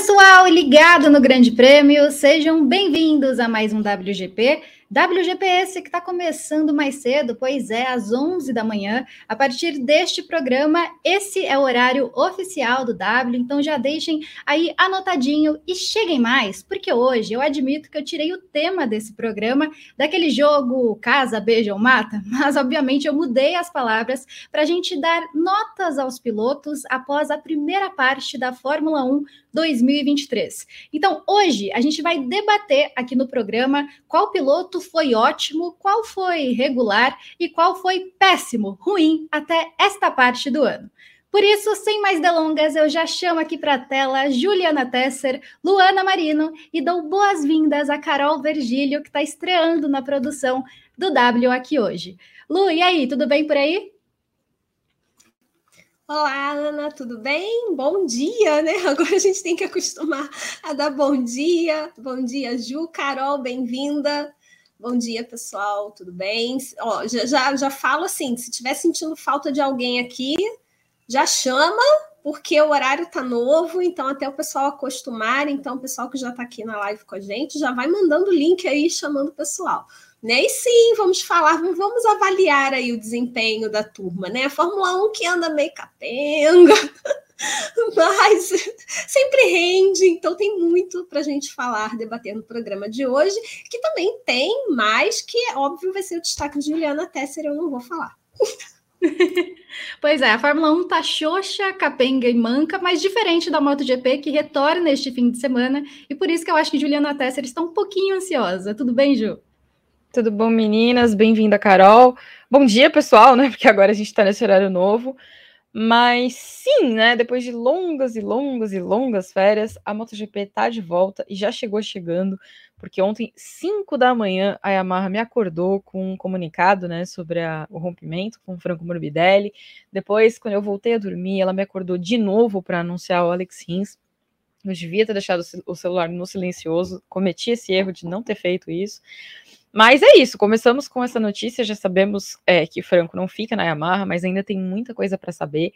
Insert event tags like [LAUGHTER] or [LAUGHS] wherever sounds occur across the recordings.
pessoal ligado no Grande Prêmio, sejam bem-vindos a mais um WGP. WGPS que está começando mais cedo, pois é, às 11 da manhã. A partir deste programa, esse é o horário oficial do W, então já deixem aí anotadinho e cheguem mais, porque hoje eu admito que eu tirei o tema desse programa daquele jogo Casa, Beija ou Mata, [LAUGHS] mas obviamente eu mudei as palavras para a gente dar notas aos pilotos após a primeira parte da Fórmula 1 2023. Então, hoje a gente vai debater aqui no programa qual piloto foi ótimo, qual foi regular e qual foi péssimo, ruim até esta parte do ano. Por isso, sem mais delongas, eu já chamo aqui para a tela Juliana Tesser, Luana Marino e dou boas-vindas a Carol Vergílio, que está estreando na produção do W aqui hoje. Lu, e aí, tudo bem por aí? Olá, Ana, tudo bem? Bom dia, né? [LAUGHS] Agora a gente tem que acostumar a dar bom dia. Bom dia, Ju, Carol, bem-vinda. Bom dia, pessoal, tudo bem? Ó, já, já, já falo assim: se estiver sentindo falta de alguém aqui, já chama, porque o horário tá novo, então até o pessoal acostumar. Então, o pessoal que já está aqui na live com a gente já vai mandando o link aí, chamando o pessoal. Né? E sim, vamos falar, vamos avaliar aí o desempenho da turma, né? A Fórmula 1 que anda meio capenga, [LAUGHS] [LAUGHS] mas sempre rende, então tem muito para a gente falar, debater no programa de hoje, que também tem mais, que é óbvio vai ser o destaque de Juliana Tesser, eu não vou falar. [LAUGHS] Pois é, a Fórmula 1 tá xoxa, capenga e manca, mas diferente da MotoGP, que retorna este fim de semana, e por isso que eu acho que Juliana Tesser está um pouquinho ansiosa. Tudo bem, Ju? Tudo bom, meninas? Bem-vinda, Carol. Bom dia, pessoal, né? Porque agora a gente está nesse horário novo. Mas sim, né? Depois de longas e longas e longas férias, a MotoGP tá de volta e já chegou chegando, porque ontem, 5 da manhã, a Yamaha me acordou com um comunicado, né, sobre a, o rompimento com o Franco Morbidelli. Depois, quando eu voltei a dormir, ela me acordou de novo para anunciar o Alex Rins. Eu devia ter deixado o celular no silencioso, cometi esse erro de não ter feito isso. Mas é isso, começamos com essa notícia, já sabemos é, que Franco não fica na Yamaha, mas ainda tem muita coisa para saber.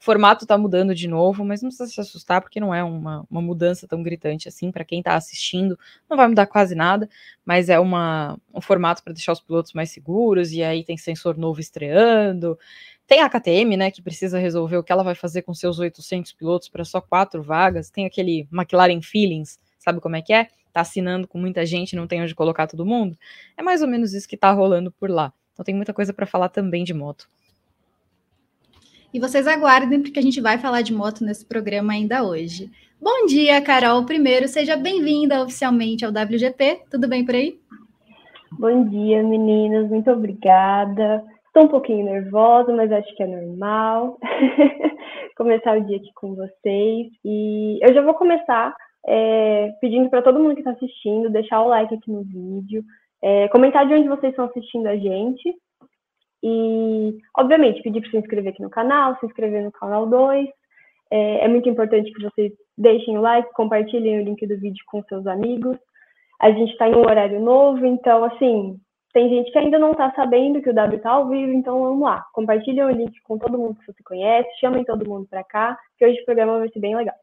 O formato está mudando de novo, mas não precisa se assustar, porque não é uma, uma mudança tão gritante assim. Para quem está assistindo, não vai mudar quase nada, mas é uma, um formato para deixar os pilotos mais seguros. E aí tem sensor novo estreando. Tem a KTM, né, que precisa resolver o que ela vai fazer com seus 800 pilotos para só quatro vagas. Tem aquele McLaren Feelings, sabe como é que é? Tá assinando com muita gente, não tem onde colocar todo mundo. É mais ou menos isso que tá rolando por lá. Então tem muita coisa para falar também de moto. E vocês aguardem, porque a gente vai falar de moto nesse programa ainda hoje. Bom dia, Carol. Primeiro, seja bem-vinda oficialmente ao WGP. Tudo bem por aí? Bom dia, meninas. Muito obrigada. Estou um pouquinho nervosa, mas acho que é normal. [LAUGHS] começar o dia aqui com vocês. E eu já vou começar é, pedindo para todo mundo que está assistindo deixar o like aqui no vídeo, é, comentar de onde vocês estão assistindo a gente e, obviamente, pedir para se inscrever aqui no canal, se inscrever no canal 2. É, é muito importante que vocês deixem o like, compartilhem o link do vídeo com seus amigos. A gente está em um horário novo, então, assim, tem gente que ainda não está sabendo que o W está ao vivo, então vamos lá. Compartilhem o link com todo mundo que você conhece, chamem todo mundo para cá, que hoje o programa vai ser bem legal.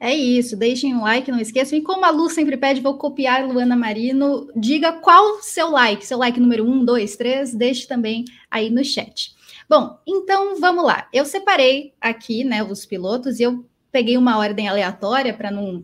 É isso, deixem um like, não esqueçam. E como a Lu sempre pede, vou copiar Luana Marino. Diga qual seu like, seu like número um, dois, três, deixe também aí no chat. Bom, então vamos lá. Eu separei aqui, né, os pilotos e eu peguei uma ordem aleatória para não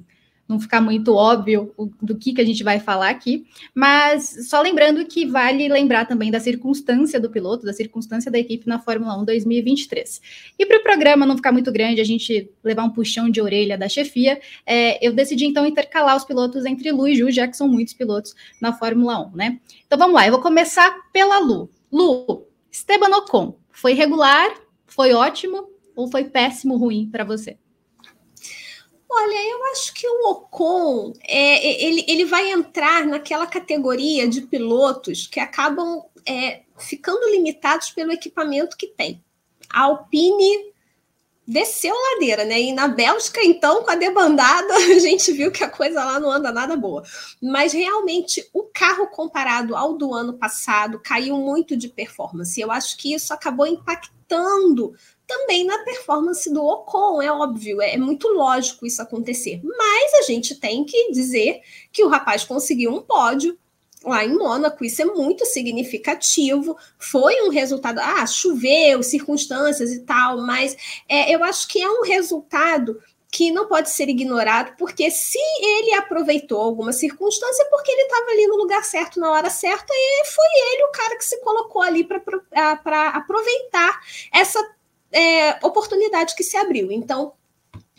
não ficar muito óbvio do que, que a gente vai falar aqui, mas só lembrando que vale lembrar também da circunstância do piloto, da circunstância da equipe na Fórmula 1 2023. E para o programa não ficar muito grande, a gente levar um puxão de orelha da chefia, é, eu decidi então intercalar os pilotos entre Lu e Ju, já que são muitos pilotos na Fórmula 1, né? Então vamos lá, eu vou começar pela Lu. Lu, Esteban Ocon, foi regular, foi ótimo ou foi péssimo, ruim para você? Olha, eu acho que o Ocon é, é, ele, ele vai entrar naquela categoria de pilotos que acabam é, ficando limitados pelo equipamento que tem. A Alpine desceu ladeira, né? E na Bélgica, então, com a debandada, [LAUGHS] a gente viu que a coisa lá não anda nada boa. Mas realmente o carro comparado ao do ano passado caiu muito de performance. Eu acho que isso acabou impactando também na performance do Ocon, é óbvio, é muito lógico isso acontecer. Mas a gente tem que dizer que o rapaz conseguiu um pódio, lá em Mônaco, isso é muito significativo. Foi um resultado, ah, choveu, circunstâncias e tal, mas é, eu acho que é um resultado que não pode ser ignorado, porque se ele aproveitou alguma circunstância, é porque ele estava ali no lugar certo, na hora certa, e foi ele o cara que se colocou ali para aproveitar essa é, oportunidade que se abriu. Então,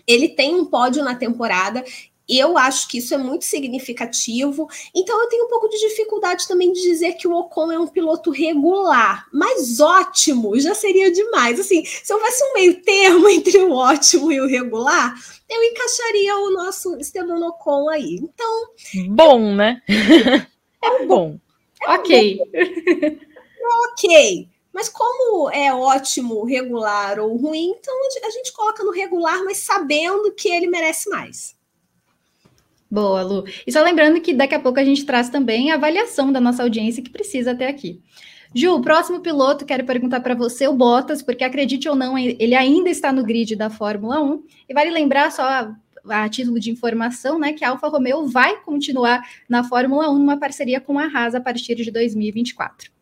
ele tem um pódio na temporada eu acho que isso é muito significativo. Então, eu tenho um pouco de dificuldade também de dizer que o Ocon é um piloto regular, mas ótimo já seria demais. Assim, se houvesse um meio termo [LAUGHS] entre o ótimo e o regular, eu encaixaria o nosso Esteban Ocon aí. Então. Bom, né? É [LAUGHS] bom. É ok. Bom. ok. Mas como é ótimo, regular ou ruim, então a gente coloca no regular, mas sabendo que ele merece mais. Boa, Lu. E só lembrando que daqui a pouco a gente traz também a avaliação da nossa audiência que precisa até aqui. Ju, o próximo piloto, quero perguntar para você, o Bottas, porque acredite ou não, ele ainda está no grid da Fórmula 1. E vale lembrar só a, a título de informação, né, que a Alfa Romeo vai continuar na Fórmula 1 numa parceria com a Haas a partir de 2024.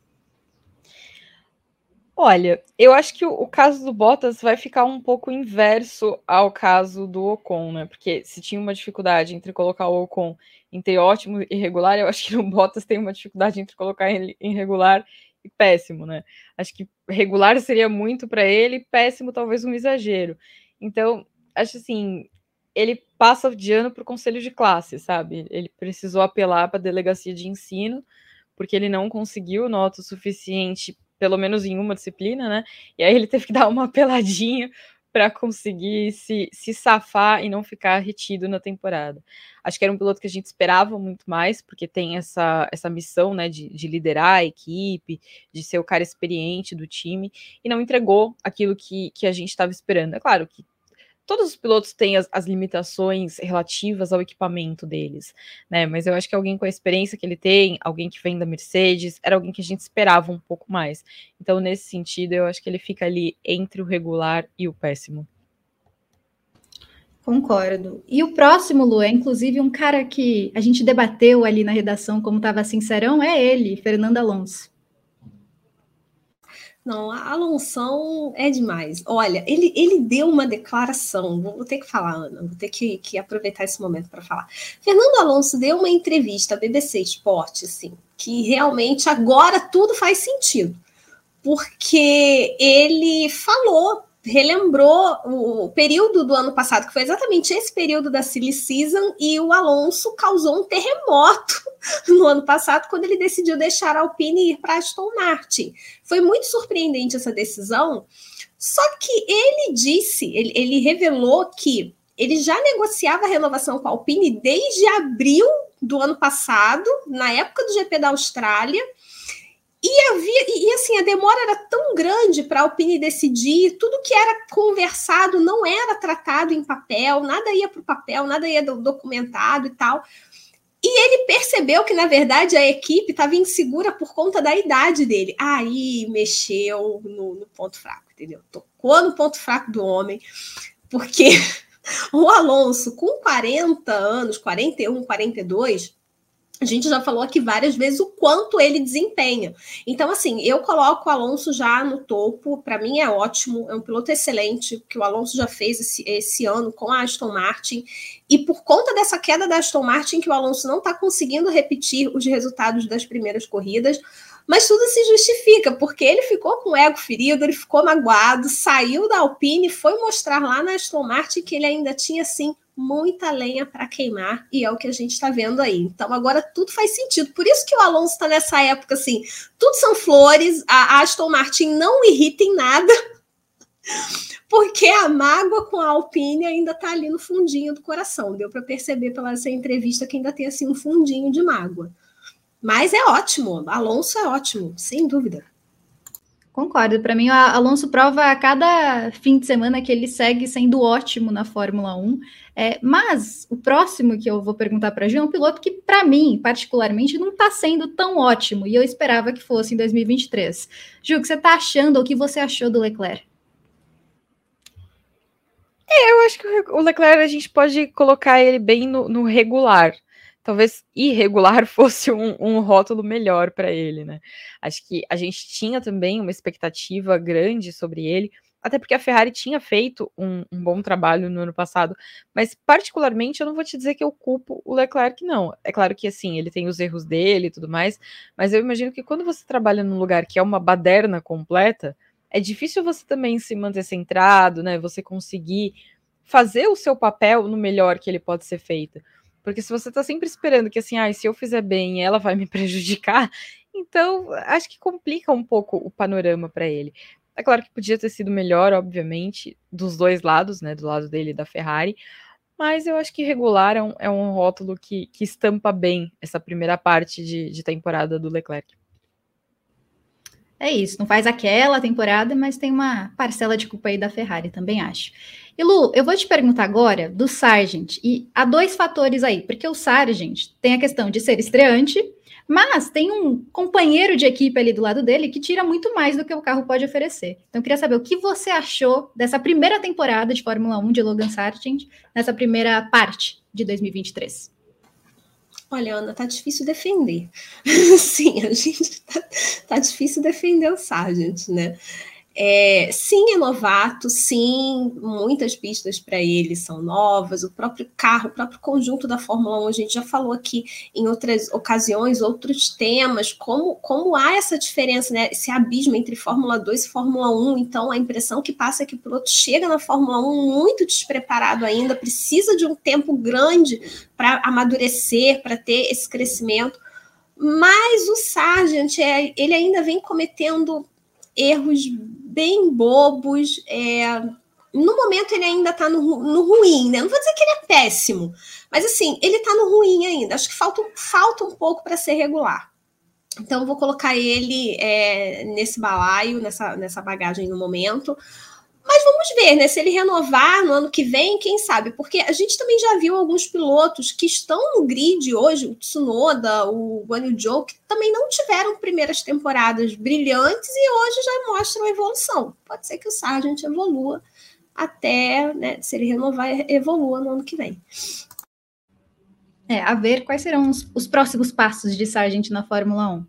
Olha, eu acho que o, caso do Bottas vai ficar um pouco inverso ao caso do Ocon, né? Porque se tinha uma dificuldade entre colocar o Ocon entre ótimo e regular, eu acho que [LAUGHS] o Bottas tem uma dificuldade entre colocar ele em regular e péssimo, né? Acho que regular seria muito para ele, péssimo talvez um exagero. Então, acho assim, ele passa de ano para o conselho de classe, sabe? Ele precisou apelar para a delegacia de ensino, porque ele não conseguiu nota suficiente pelo menos em uma disciplina, né? E aí ele teve que [LAUGHS] dar uma peladinha para conseguir se, se safar e não ficar retido na temporada. Acho que era um piloto que a gente esperava muito mais, porque tem essa, essa missão né, de, de liderar a equipe, de ser o cara experiente do time, e não entregou aquilo que, que a gente estava esperando. É claro que todos os pilotos têm as, as, limitações relativas ao equipamento deles, né? Mas eu acho que alguém com a experiência que ele tem, alguém que vem da Mercedes, era alguém que a gente esperava um pouco mais. Então, nesse sentido, eu acho que ele fica ali entre o regular e o péssimo. Concordo. E o próximo, Lu, é inclusive um cara que a gente debateu ali na redação como estava sincerão, é ele, Fernando Alonso. Não, a Alonso é demais. Olha, ele, ele deu uma declaração, vou ter que falar, Ana, vou ter que, que aproveitar esse momento para falar. Fernando Alonso deu uma entrevista à BBC Esporte, assim, que realmente agora tudo faz sentido. Porque ele falou relembrou o período do ano passado, que foi exatamente esse período da Silly Season, e o Alonso causou um terremoto [LAUGHS] no ano passado, quando ele decidiu deixar a Alpine ir para Aston Martin. Foi muito surpreendente essa decisão, só que ele disse, ele, ele revelou que ele já negociava a renovação com a Alpine desde abril do ano passado, na época do GP da Austrália, e havia, e assim, a demora era tão grande para a Alpine decidir, tudo que era conversado não era tratado em papel, nada ia para o papel, nada ia documentado e tal. E ele percebeu que, na verdade, a equipe estava insegura por conta da idade dele. Aí mexeu no, no ponto fraco, entendeu? Tocou no ponto fraco do homem, porque [LAUGHS] o Alonso, com 40 anos, 41, 42, a gente já falou aqui várias vezes o quanto ele desempenha. Então, assim, eu coloco o Alonso já no topo, para mim é ótimo, é um piloto excelente, que o Alonso já fez esse, esse ano com a Aston Martin. E por conta dessa queda da Aston Martin, que o Alonso não está conseguindo repetir os resultados das primeiras corridas, mas tudo se justifica, porque ele ficou com o ego ferido, ele ficou magoado, saiu da Alpine, foi mostrar lá na Aston Martin que ele ainda tinha, assim, muita lenha para queimar, e é o que a gente está vendo aí. Então, agora tudo faz sentido. Por isso que o Alonso está nessa época assim: tudo são flores, a Aston Martin não irrita em nada, [LAUGHS] porque a mágoa com a Alpine ainda está ali no fundinho do coração. Deu para perceber pela essa entrevista que ainda tem assim um fundinho de mágoa. Mas é ótimo, Alonso é ótimo, sem dúvida. Concordo. Para mim, o Alonso prova a cada fim de semana que ele segue sendo ótimo na Fórmula 1. É, mas o próximo que eu vou perguntar para a Ju é um piloto que, para mim, particularmente, não está sendo tão ótimo. E eu esperava que fosse em 2023. Ju, o que você está achando ou o que você achou do Leclerc? É, eu acho que o Leclerc a gente pode colocar ele bem no, no regular talvez irregular [LAUGHS] fosse um, um rótulo melhor para ele, né? Acho que a gente tinha também uma expectativa grande sobre ele, até porque a Ferrari tinha feito um, um, bom trabalho no ano passado, mas particularmente eu não vou te dizer que eu culpo o Leclerc, não. É claro que assim, ele tem os erros dele e tudo mais, mas eu imagino que quando você trabalha num lugar que é uma baderna completa, é difícil você também se manter centrado, né? Você conseguir fazer o seu papel no melhor que ele pode ser feito. Porque se você tá sempre esperando que assim, ah, se eu fizer bem, ela vai me [LAUGHS] prejudicar, então acho que complica um pouco o panorama para ele. É claro que podia ter sido melhor, obviamente, dos dois lados, né? Do lado dele e da Ferrari. Mas eu acho que regular é um, é um rótulo que, que estampa bem essa primeira parte de, de temporada do Leclerc. É isso, não faz aquela temporada, mas tem uma parcela de culpa aí da Ferrari, também acho. E Lu, eu vou te perguntar agora do Sargent, e há dois fatores aí, porque o Sargent tem a questão de ser estreante, mas tem um companheiro de equipe ali do lado dele que tira muito mais do que o carro pode oferecer. Então eu queria saber o que você achou dessa primeira temporada de Fórmula 1 de Logan Sargent, nessa primeira parte de 2023. Olha, Ana, tá difícil defender. [LAUGHS] Sim, a gente tá, tá difícil defender o Sargent, né? É, sim, é novato, sim, muitas pistas para ele são novas, o próprio carro, o próprio conjunto da Fórmula 1, a gente já falou aqui em outras ocasiões, outros temas, como, como há essa diferença, né, esse abismo entre Fórmula 2 e Fórmula 1, então a impressão que passa é que o piloto chega na Fórmula 1 muito despreparado ainda, precisa de um tempo grande para amadurecer, para ter esse crescimento, mas o Sargent, é, ele ainda vem cometendo erros bem bobos. É... No momento ele ainda está no, no ruim, né? Não vou dizer que ele é péssimo, mas assim, ele está no ruim ainda. Acho que falta, falta um pouco para ser regular. Então, vou colocar ele é, nesse balaio, nessa, nessa bagagem no momento. Mas vamos ver, né? Se ele renovar no ano que vem, quem sabe? Porque a gente também já viu alguns pilotos que estão no grid hoje, o Tsunoda, o Guan Yu Zhou, que também não tiveram primeiras temporadas brilhantes e hoje já mostram evolução. Pode ser que o Sargent evolua até, né, se ele renovar, evolua no ano que vem. É, a ver quais serão os, os próximos passos de Sargent na Fórmula 1.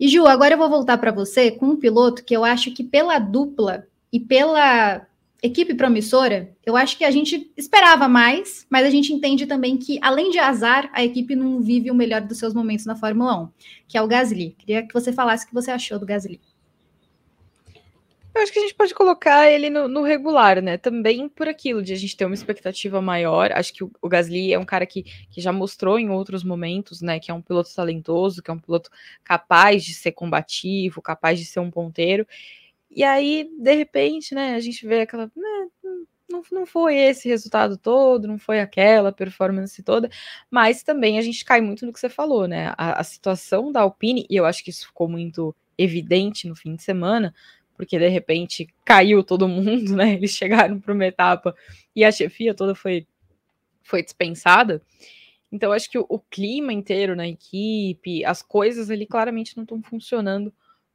E Ju, agora eu vou voltar para você com um piloto que eu acho que pela dupla e pela equipe promissora, eu acho que a gente esperava mais, mas a gente entende também que, além de azar, a equipe não vive o melhor dos seus momentos na Fórmula 1, que é o Gasly. Queria que você falasse o que você achou do Gasly. Eu acho que a gente pode colocar ele no, no, regular, né? Também por aquilo de a gente ter uma expectativa maior. Acho que o, o, Gasly é um cara que, que já mostrou em outros momentos, né? Que é um piloto talentoso, que é um piloto capaz de ser combativo, capaz de ser um ponteiro. E aí, de repente, né, a gente vê aquela. Né, não, não foi esse resultado todo, não foi aquela performance toda, mas também a gente cai muito no que você falou, né? A, a situação da Alpine, e eu acho que isso ficou muito evidente no fim de semana, porque de repente caiu todo mundo, [LAUGHS] né? Eles chegaram para uma etapa e a chefia toda foi, foi dispensada. Então, acho que o, o clima inteiro na equipe, as coisas ali claramente não estão funcionando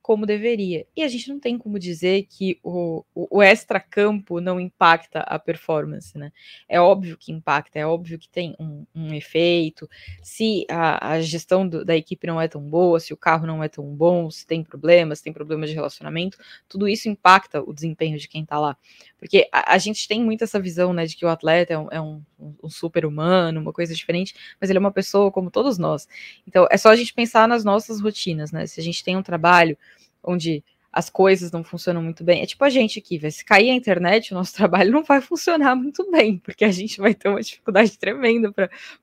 como deveria. E a gente não tem como dizer que o, o, o extra-campo não impacta a performance, né? É óbvio que impacta, é óbvio que tem um, um efeito. Se a, a gestão do, da equipe não é tão boa, se o carro não é tão bom, se tem problemas, tem problemas de relacionamento, tudo isso impacta o desempenho de quem tá lá. Porque a, a gente tem muito essa visão, né, de que o atleta é um, é um, um super-humano, uma coisa diferente, mas ele é uma pessoa como todos nós. Então, é só a gente pensar nas nossas rotinas, né? Se a gente tem um trabalho onde as coisas não funcionam muito bem. É tipo a gente aqui, vai se cair a internet, o nosso [LAUGHS] trabalho não vai funcionar muito bem, porque a gente vai ter uma dificuldade tremenda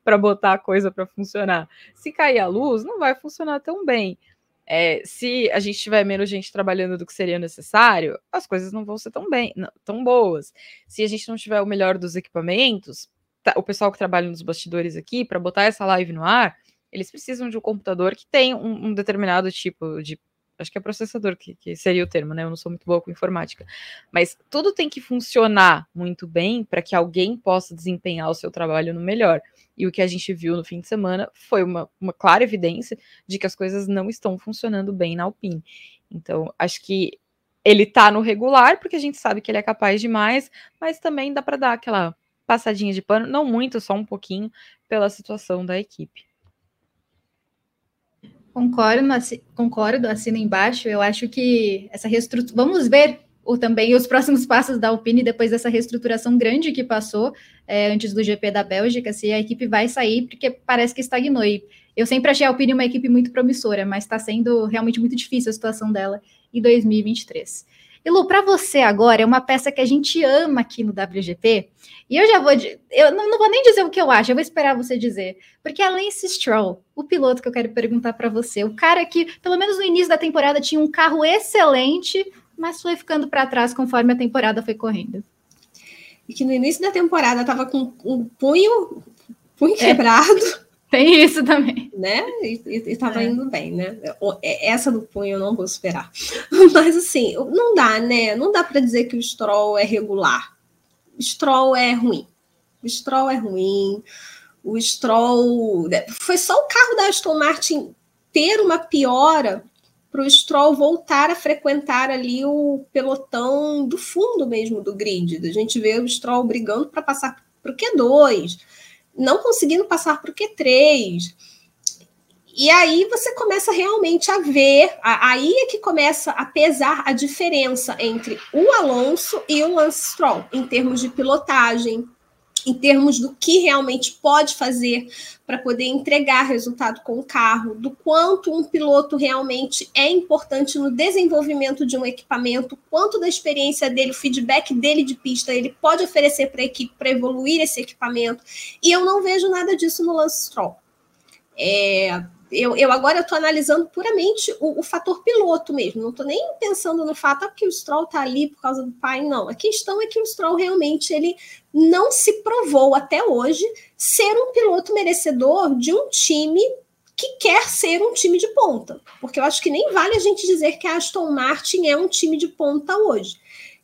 para botar a coisa para funcionar. Se cair a luz, não vai funcionar tão bem. É, se a gente tiver menos gente trabalhando do que seria necessário, as coisas não vão ser tão bem, não, tão boas. Se a gente não tiver o melhor dos equipamentos, tá, o pessoal que trabalha nos bastidores aqui, para botar essa live no ar, eles precisam de um computador que tem um, um determinado tipo de acho que é processador que, que, seria o termo, né? Eu não sou muito boa com informática. Mas tudo tem que funcionar muito bem para que alguém possa desempenhar o seu trabalho no melhor. E o que a gente viu no fim de semana foi uma, uma clara evidência de que as coisas não estão funcionando bem na Alpine. Então, acho que ele tá no regular, porque a gente sabe que ele é capaz demais, mas também dá para dar aquela passadinha de pano, não muito, só um pouquinho, pela situação da equipe. Concordo, concordo, assino embaixo. Eu acho que essa reestruturação. Vamos ver o, também os próximos [LAUGHS] passos da Alpine depois dessa reestruturação grande que passou é, antes do GP da Bélgica, se a equipe vai sair, porque parece que estagnou. E eu sempre achei a Alpine uma equipe muito promissora, mas está sendo realmente muito difícil a situação dela em 2023. E Lu, para você agora, é uma peça que a gente ama aqui no WGP, e eu já vou, eu não, não, vou nem dizer o que eu acho, eu vou esperar você dizer, porque a Lance Stroll, o piloto que eu quero perguntar para você, o cara que, pelo menos no início da temporada, tinha um carro excelente, mas foi ficando para trás conforme a temporada foi correndo. E que no início da temporada estava com um punho, punho é. quebrado. Tem isso também. Né? E, estava é. indo bem, né? É, essa do punho eu não vou esperar. [LAUGHS] Mas assim, não dá, né? Não dá para dizer que o Stroll é regular. O Stroll é ruim. O Stroll é ruim. O Stroll. Né? Foi só o carro da Aston Martin ter uma piora para o Stroll voltar a frequentar ali o pelotão do fundo mesmo do grid. A gente vê o Stroll brigando para passar para o Q2 não conseguindo passar para o Q3. E aí você começa realmente a ver, aí é que começa a pesar a diferença entre o Alonso e o Lance Stroll, em termos de pilotagem, em termos do que realmente pode fazer para poder entregar resultado com o carro, do quanto um piloto realmente é importante no desenvolvimento de um equipamento, quanto da experiência dele, o feedback dele de pista, ele pode oferecer para a equipe para evoluir esse equipamento. E eu não vejo nada disso no Lance Stroll. É, eu, eu agora estou analisando puramente o, o, fator piloto mesmo, não estou nem pensando no fato ah, que o Stroll está ali por causa do pai, não. A questão é que o Stroll realmente ele não se provou até hoje ser um piloto merecedor de um time que quer ser um time de ponta, porque eu acho que nem vale a gente dizer que a Aston Martin é um time de ponta hoje.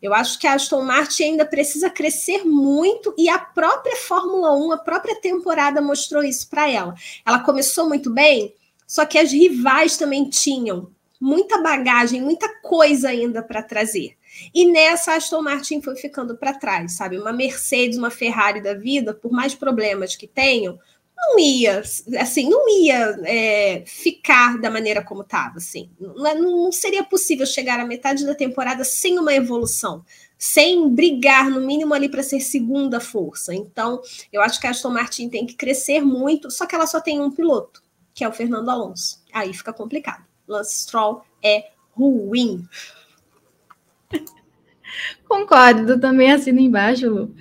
Eu acho que a Aston Martin ainda precisa crescer muito e a própria Fórmula 1, a própria temporada mostrou isso para ela. Ela começou muito bem, só que as rivais também tinham muita bagagem, muita coisa ainda para trazer. E nessa Aston Martin foi ficando para trás, sabe? Uma Mercedes, uma Ferrari da vida, por mais problemas que tenham, não ia, assim, não ia é, ficar da maneira como estava, assim. Não, é, não seria possível chegar à metade da temporada sem uma evolução, sem brigar no mínimo ali para ser segunda força. Então, eu acho que a Aston Martin tem que crescer muito, só que ela só tem um piloto que é o Fernando Alonso. Aí fica complicado. Lance Stroll é ruim. [LAUGHS] Concordo, também assino embaixo, Lu.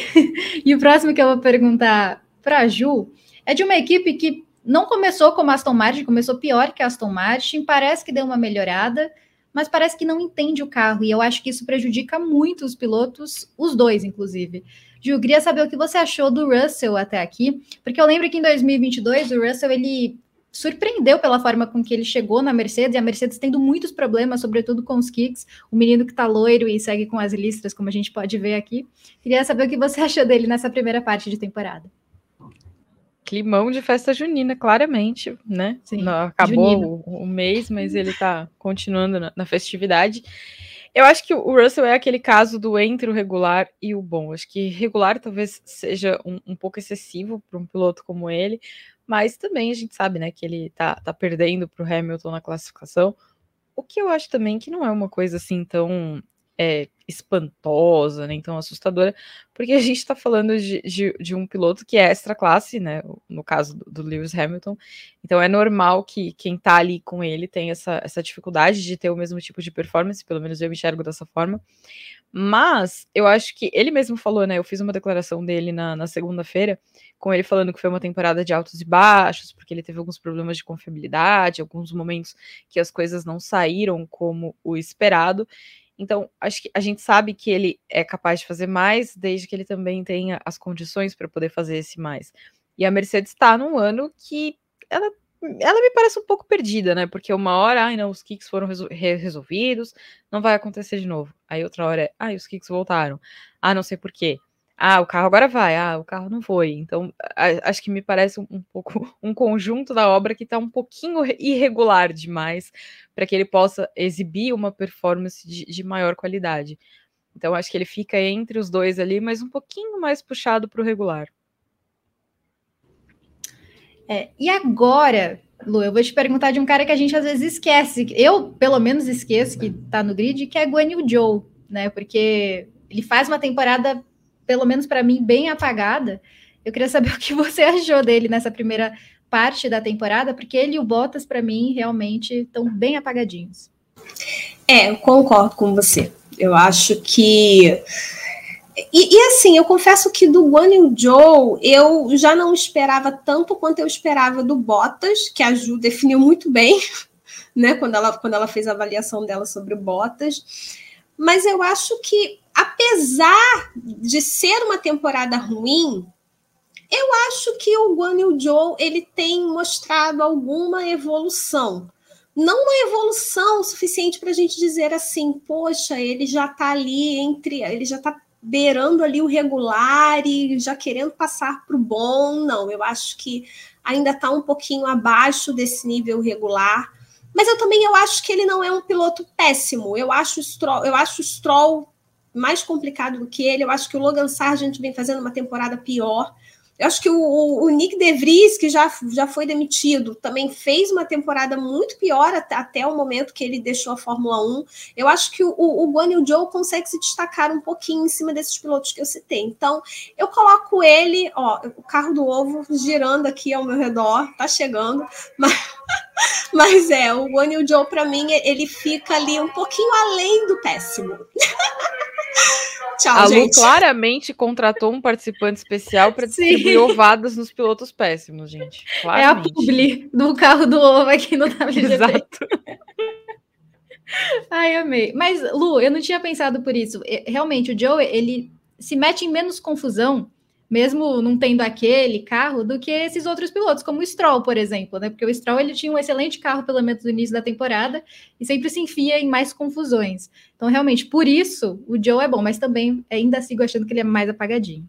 [LAUGHS] e o próximo que eu vou perguntar para a Ju é de uma equipe que não começou como a Aston Martin, começou pior que a Aston Martin, parece que deu uma melhorada, mas parece que não entende o carro, e eu acho que isso prejudica muito os pilotos, os dois, inclusive. Ju, queria saber o que você achou do Russell até aqui, porque eu lembro que em 2022 o Russell ele surpreendeu pela forma com que ele chegou na Mercedes, e a Mercedes tendo muitos problemas, sobretudo com os kicks, o menino que tá loiro e segue com as listras, como a gente pode ver aqui. Queria saber o que você [LAUGHS] achou dele nessa primeira parte de temporada. Climão de festa junina, claramente, né? Sim, acabou o, o, mês, mas ele tá continuando na, na festividade. Eu acho que o Russell é aquele caso do entre o regular e o bom. Acho que regular talvez seja um, um pouco excessivo para um piloto como ele, mas também a gente sabe, né, que ele tá, tá perdendo para o Hamilton na classificação. O que eu acho também que não é uma coisa assim tão é, espantosa, nem tão assustadora, porque a gente está falando de, de, de, um piloto que é extra classe, né? No caso do, do, Lewis Hamilton. Então é normal que quem está ali com ele tenha essa, essa dificuldade de ter o mesmo tipo de performance, pelo menos eu enxergo dessa forma. Mas eu acho que ele mesmo falou, né? Eu fiz uma declaração dele na, na segunda-feira, com ele falando que foi uma temporada de altos e baixos, porque ele teve alguns problemas de confiabilidade, alguns momentos que as coisas não saíram como o esperado. Então, acho que a gente sabe que ele é capaz de fazer mais, desde que ele também tenha as condições para poder fazer esse mais. E a Mercedes está num ano que ela ela me parece um pouco perdida, né? Porque uma hora, ai não, os kicks foram resol resolvidos, não vai acontecer de novo. Aí outra hora é, ai, os kicks voltaram. Ah, não sei por quê. Ah, o carro agora vai. Ah, o carro não foi. Então, a, acho que me parece um, um, pouco [LAUGHS] um conjunto da obra que está um pouquinho irregular demais para que ele possa exibir uma performance de, de maior qualidade. Então, acho que ele fica entre os dois ali, mas um pouquinho mais puxado para o regular. É, e agora, Lu, eu vou te perguntar de um cara que a gente às vezes esquece. Eu, pelo menos, esqueço que está no grid, que é Guanyu Joe, né? Porque ele faz uma temporada pelo menos para mim, bem apagada. Eu queria saber [LAUGHS] o que você achou dele nessa primeira parte da temporada, porque ele e o Bottas, para mim, realmente estão bem apagadinhos. É, eu concordo com você. Eu acho que. E, e, assim, eu confesso que do o Joe eu já não esperava tanto quanto eu esperava do Bottas, que a Ju definiu muito bem, [LAUGHS] né, quando ela, quando ela fez a avaliação dela sobre o Bottas. Mas eu acho que apesar de ser uma temporada ruim, eu acho que o Guan Yu Zhou ele tem mostrado alguma evolução. Não uma evolução suficiente para a gente dizer assim, poxa, ele já está ali entre, ele já está beirando ali o regular e já querendo passar para o bom. Não, eu acho que ainda está um pouquinho abaixo desse nível regular. Mas eu também eu acho que ele não é um piloto péssimo. Eu acho o Stroll, eu acho o Stroll mais complicado do que ele. Eu acho que o Logan Sargent vem fazendo uma temporada pior. Eu acho que o, o, o, Nick DeVries, que já, já foi demitido, também fez uma temporada muito pior até, até o momento que ele deixou a Fórmula 1. Eu acho que o, o, Guan o Joe consegue se destacar um pouquinho em cima desses pilotos que eu citei. Então, eu coloco ele, ó, o carro do ovo girando aqui ao meu redor, tá chegando, [LAUGHS] mas, mas é, o Guan o Joe, para mim, ele fica ali um pouquinho além do péssimo. [LAUGHS] [LAUGHS] Tchau, a Lu gente. claramente contratou um participante especial para distribuir ovadas nos pilotos péssimos, gente. Claramente. É a publi do carro do ovo aqui no WGP. Exato. [LAUGHS] Ai, amei. Mas, Lu, eu não tinha pensado por isso. Realmente, o Joe, ele se mete em menos confusão mesmo não tendo aquele carro, do que esses outros pilotos, como o Stroll, por exemplo, né? Porque o Stroll ele tinha um excelente carro, pelo menos no início da temporada, e sempre se enfia em mais confusões. Então, realmente, por isso, o Joe é bom, mas também ainda sigo achando que ele é mais apagadinho.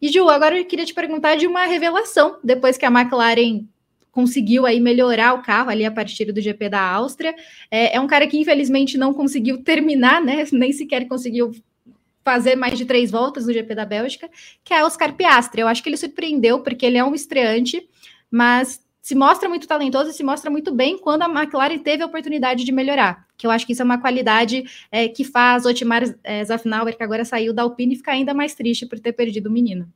E, Ju, agora eu queria te perguntar de uma revelação, depois que a McLaren conseguiu aí melhorar o carro ali a partir do GP da Áustria. É, é um cara que infelizmente não conseguiu terminar, né? Nem sequer conseguiu fazer mais de três voltas no GP da Bélgica, que é Oscar Piastri. Eu acho que ele surpreendeu, porque ele é um estreante, mas se mostra muito talentoso e se mostra muito bem quando a McLaren teve a oportunidade de melhorar. Que eu acho que isso é uma qualidade é, que faz Otmar é, Zafnauer, que agora saiu da Alpine, ficar ainda mais triste por ter perdido o menino.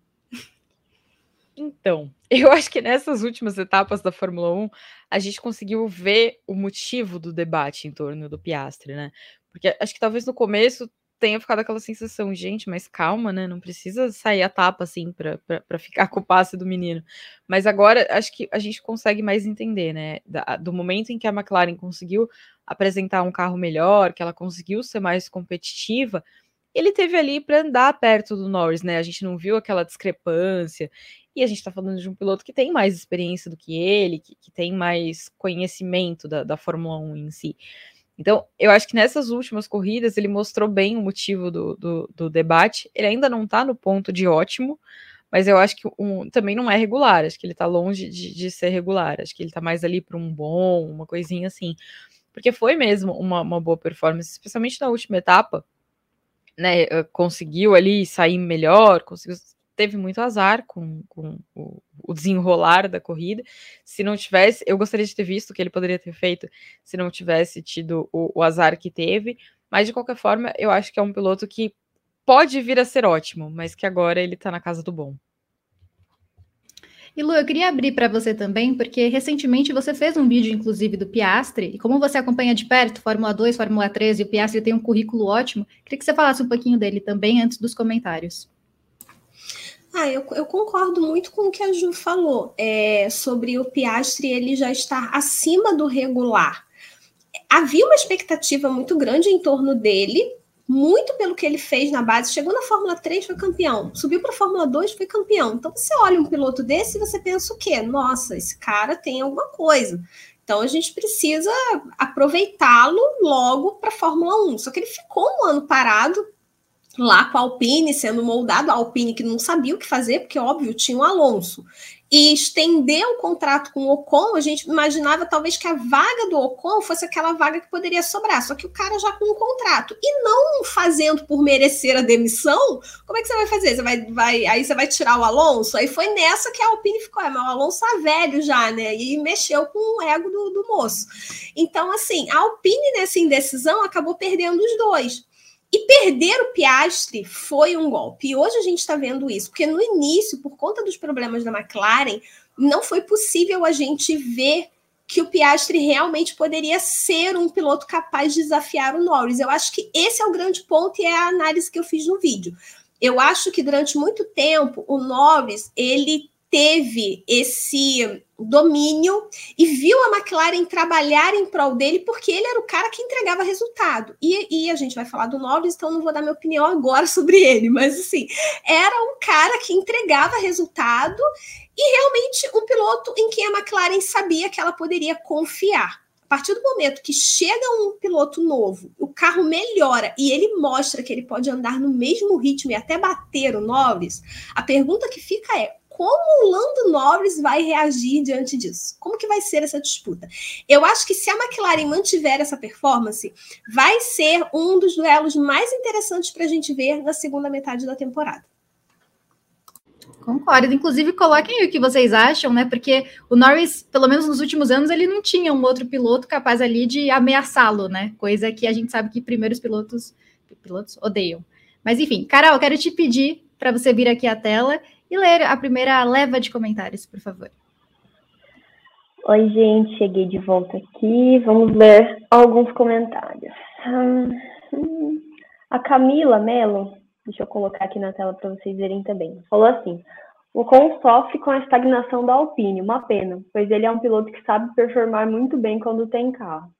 Então, [LAUGHS] eu acho que nessas últimas etapas da Fórmula 1, a gente conseguiu ver o motivo do debate em torno do Piastre, né? Porque acho que talvez no começo tenha ficado aquela sensação, gente, mas calma, né? Não precisa sair a tapa assim para ficar com o passe do menino. Mas agora acho que a gente consegue mais entender, né? Da, do momento em que a McLaren conseguiu apresentar um carro melhor, que ela conseguiu ser mais competitiva, ele teve ali para andar perto do Norris, né? A gente não viu aquela discrepância. E a gente está falando de um piloto que tem mais experiência do que ele, que, que tem mais conhecimento da, da Fórmula 1 em si. Então, eu acho que nessas últimas corridas ele mostrou bem o motivo do, do, do debate. Ele ainda não está no ponto de ótimo, mas eu acho que um, também não é regular. Acho que ele está longe de, de, ser regular. Acho que ele está mais ali para um bom, uma coisinha assim. Porque foi mesmo uma, uma boa performance, especialmente na última etapa. Né, conseguiu ali sair melhor, conseguiu teve muito azar com, com o, o, desenrolar da corrida. Se não tivesse, eu gostaria de ter visto o que ele poderia ter feito se não tivesse tido o, o azar que teve. Mas de qualquer forma, eu acho que é um piloto que pode vir a ser ótimo, mas que agora ele está na casa do bom. E Lu, eu queria abrir para você também, porque recentemente você fez um vídeo, inclusive, do Piastre, e como você acompanha de perto Fórmula 2, Fórmula 3 e o Piastre tem um currículo ótimo, queria que você falasse um pouquinho dele também antes dos comentários. Ah, eu, eu, concordo muito com o que a Ju falou é, sobre o Piastre ele já estar acima do regular. Havia uma expectativa muito grande em torno dele, muito pelo que ele fez na base. Chegou na Fórmula 3, foi campeão. Subiu para a Fórmula 2, foi campeão. Então você olha um piloto desse e você pensa o quê? Nossa, esse cara tem alguma coisa. Então a gente precisa aproveitá-lo logo para a Fórmula 1. Só que ele ficou um ano parado lá com a Alpine sendo moldado, a Alpine que não sabia o que fazer, porque óbvio tinha o Alonso e estender o contrato com o Ocon, a gente imaginava talvez que a vaga do Ocon fosse aquela vaga que poderia sobrar, só que o cara já com um contrato e não fazendo por merecer a demissão, como é que você vai fazer? Você vai, vai aí você vai tirar o Alonso? Aí foi nessa que a Alpine ficou, é, mas o Alonso tá velho já, né? E mexeu com o ego do, do moço. Então, assim, a Alpine nessa indecisão acabou perdendo os dois. E perder o Piastri foi um golpe. E hoje a gente está vendo isso, porque no início, por conta dos problemas da McLaren, não foi possível a gente ver que o Piastri realmente poderia ser um piloto capaz de desafiar o Norris. Eu acho que esse é o grande ponto e é a análise que eu fiz no vídeo. Eu acho que durante muito tempo o Norris ele teve esse domínio e viu a McLaren trabalhar em prol dele porque ele era o cara que entregava resultado. E, e, a gente vai falar do Norris, então não vou dar minha opinião agora [LAUGHS] sobre ele, mas assim, era um cara que entregava resultado e realmente um piloto em quem a McLaren sabia que ela poderia confiar. A partir do momento que chega um piloto novo, o carro melhora e ele mostra que ele pode andar no mesmo ritmo e até bater o Norris, a pergunta que fica é: como o Lando Norris vai reagir diante disso? Como que vai ser essa disputa? Eu acho que se a McLaren mantiver essa performance, vai ser um dos duelos mais interessantes para a gente ver na segunda metade da temporada. Concordo. Inclusive, coloquem o que vocês acham, né? Porque o Norris, pelo menos nos últimos anos, ele não tinha um outro piloto capaz ali de ameaçá-lo, né? Coisa que a gente sabe que primeiros pilotos, pilotos odeiam. Mas enfim, Carol, quero te pedir para você vir aqui à tela e ler a primeira leva de comentários, por favor. Oi, gente, cheguei de volta aqui. Vamos ler alguns comentários. Hum, a Camila Melo, deixa eu colocar aqui na tela para vocês verem também, falou assim: o Con sofre com a estagnação da Alpine, uma pena, pois ele é um piloto que sabe performar muito bem quando tem carro.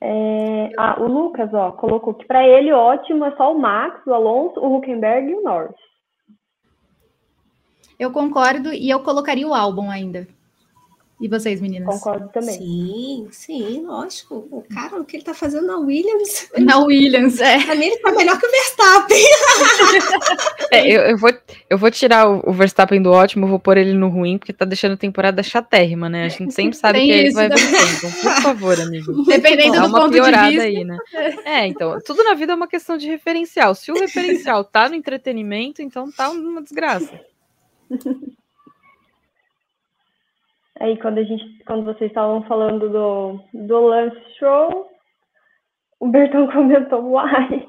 É, ah, o Lucas, ó, colocou que para ele ótimo é só o Max, o Alonso, o Huckenberg e o Norris. Eu concordo e eu colocaria o álbum ainda. E vocês, meninas? Concordo também. Sim, sim, lógico. O cara, o que ele tá fazendo na Williams. [LAUGHS] Na Williams, é. Pra mim, ele tá melhor que o Verstappen. [LAUGHS] é, eu, eu, vou, eu vou tirar o, o, Verstappen do ótimo, vou pôr ele no ruim, porque tá deixando a temporada chatérrima, né? A gente sempre sabe Tem que ele vai vencer. Então, por favor, amigo. Dependendo Dá do ponto de vista. Aí, né? É, então, tudo na vida é uma questão de referencial. Se o referencial tá no entretenimento, então tá uma desgraça. [LAUGHS] Aí quando a gente, quando vocês estavam falando do, do Lance Show, o Bertão [LAUGHS] comentou uai.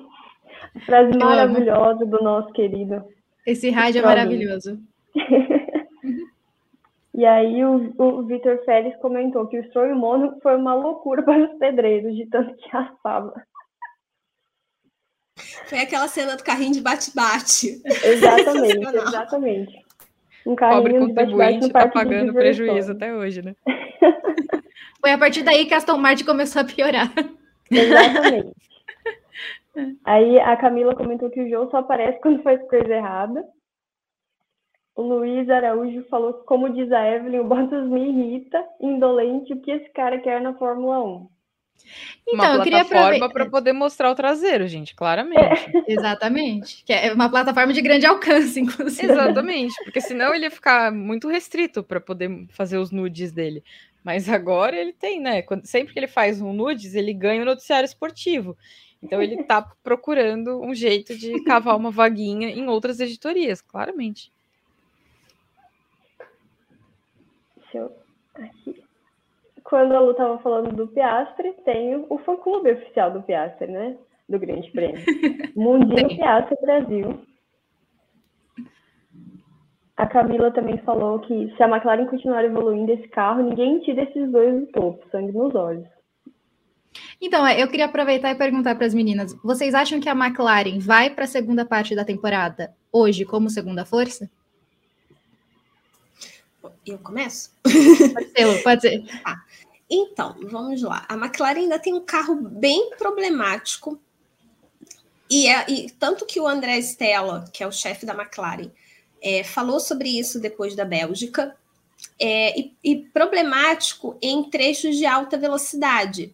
Frase Eu maravilhosa amo. do nosso querido. Esse rádio é maravilhoso. [LAUGHS] e aí o, o Vitor Félix comentou que o Stroll Mono foi uma loucura para os pedreiros, de tanto que assava. Foi aquela cena do carrinho de bate-bate. Exatamente, exatamente. Um Pobre contribuinte está pagando prejuízo até hoje, né? [LAUGHS] Foi a partir daí que a Aston Martin começou a piorar. Exatamente. [LAUGHS] Aí a Camila comentou que o João só aparece quando faz coisa errada. O Luiz Araújo falou que, como diz a Evelyn, o Bottas me irrita, indolente, o que esse cara quer na Fórmula 1. Então, uma eu queria plataforma para poder mostrar o traseiro, gente, claramente. É. [LAUGHS] Exatamente. Que é uma plataforma de grande alcance, [LAUGHS] inclusive. Exatamente, porque senão ele ia ficar muito restrito para poder fazer os nudes dele. Mas agora ele tem, né? Quando, sempre que ele faz um nudes, ele ganha o um noticiário esportivo. Então ele está [LAUGHS] procurando um jeito de cavar uma vaguinha em outras editorias, claramente. Deixa eu aqui quando a Lu estava falando do Piastre, tem o fã-clube oficial do Piastre, né? Do Grande Prêmio. [LAUGHS] Mundinho Piastre Brasil. A Camila também falou que se a McLaren continuar evoluindo esse carro, ninguém tira esses dois do topo, sangue nos olhos. Então, é, eu queria aproveitar e perguntar para as meninas: vocês acham que a McLaren vai para a segunda parte da temporada hoje como segunda força? Eu começo? Pode ser, pode ser. Ah, Então, vamos lá. A McLaren ainda tem um carro bem problemático. E, é, e tanto que o André Stella, que é o chefe da McLaren, é, falou sobre isso depois da Bélgica. É, e, e problemático em trechos de alta velocidade.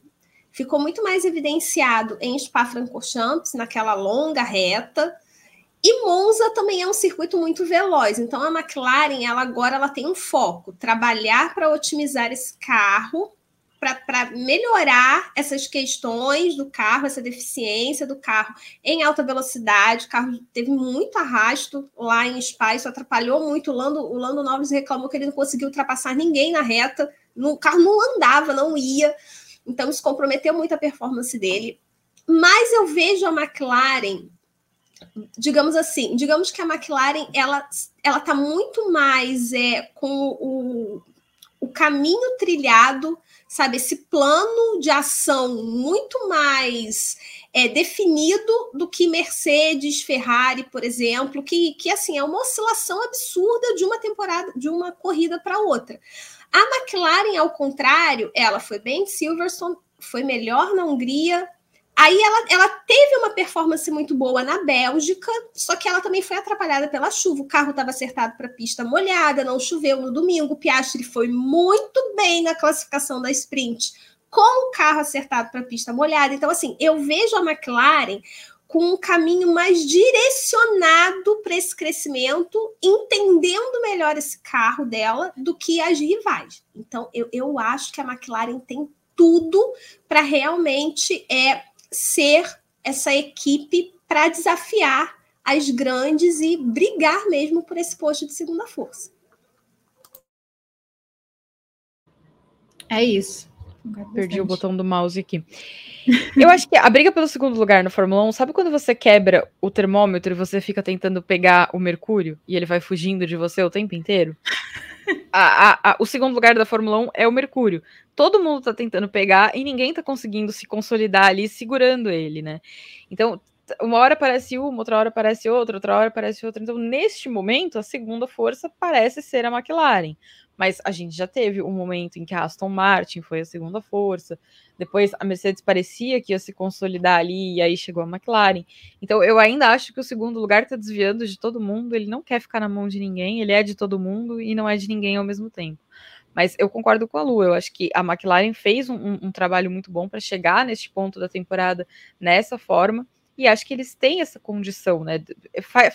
Ficou muito mais evidenciado em Spa-Francorchamps, naquela longa reta, e Monza também é um circuito muito veloz, então a McLaren ela agora ela tem um foco, trabalhar para otimizar esse carro, para melhorar essas questões do carro, essa deficiência do carro em alta velocidade. O carro teve muito arrasto lá em Spa, isso atrapalhou muito. O Lando, o Lando Norris reclamou que ele não conseguiu ultrapassar ninguém na reta, no, o carro não andava, não ia. Então isso comprometeu muito a performance dele. Mas eu vejo a McLaren digamos assim, digamos que a McLaren ela ela está muito mais é, com o, o caminho trilhado, sabe, esse plano de ação muito mais é, definido do que Mercedes, Ferrari, por exemplo, que, que assim é uma oscilação absurda de uma temporada, de uma corrida para outra. A McLaren, ao contrário, ela foi bem em Silverstone, foi melhor na Hungria, Aí ela, ela teve uma performance muito boa na Bélgica, só que ela também foi atrapalhada pela chuva. O carro estava acertado para pista molhada, não choveu no domingo. Piastri foi muito bem na classificação da sprint, com o carro acertado para pista molhada. Então, assim, eu vejo a McLaren com um caminho mais direcionado para esse crescimento, entendendo melhor esse carro dela do que as rivais. Então, eu, eu acho que a McLaren tem tudo para realmente é, ser essa equipe para desafiar as grandes e brigar mesmo por esse posto de segunda força. É isso. Perdi o botão do mouse aqui. [LAUGHS] Eu acho que a briga pelo segundo lugar na Fórmula 1, sabe quando você quebra o termômetro e você fica tentando pegar o mercúrio e ele vai fugindo de você o tempo inteiro? [LAUGHS] a, a, a, o segundo lugar da Fórmula 1 é o Mercúrio. Todo mundo tá tentando pegar e ninguém tá conseguindo se consolidar ali segurando ele, né? Então, uma hora aparece uma, outra hora aparece outra, outra hora aparece outra. Então, neste momento, a segunda força parece ser a McLaren. Mas a gente já teve um momento em que a Aston Martin foi a segunda força, depois a Mercedes parecia que ia se consolidar ali, e aí chegou a McLaren. Então eu ainda acho que o segundo lugar está desviando de todo mundo, ele não quer ficar na mão de ninguém, ele é de todo mundo e não é de ninguém ao mesmo tempo. Mas eu concordo com a Lu, eu acho que a McLaren fez um, um, trabalho muito bom para chegar neste ponto da temporada nessa forma. E acho que eles têm essa condição, né?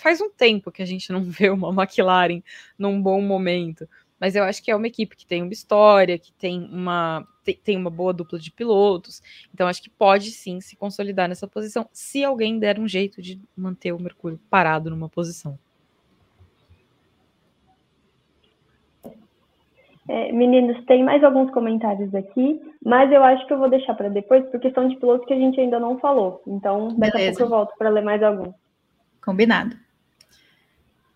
Faz um tempo que a gente não vê uma McLaren num bom momento mas eu acho que é uma equipe que tem uma história, que tem uma, tem uma boa dupla de pilotos, então acho que pode sim se consolidar nessa posição, se alguém der um jeito de manter o Mercúrio parado numa posição. É, meninos, tem mais alguns comentários aqui, mas eu acho que eu vou deixar para depois, porque são de pilotos que a gente ainda não falou. Então, daqui a pouco eu volto para ler mais alguns. Combinado.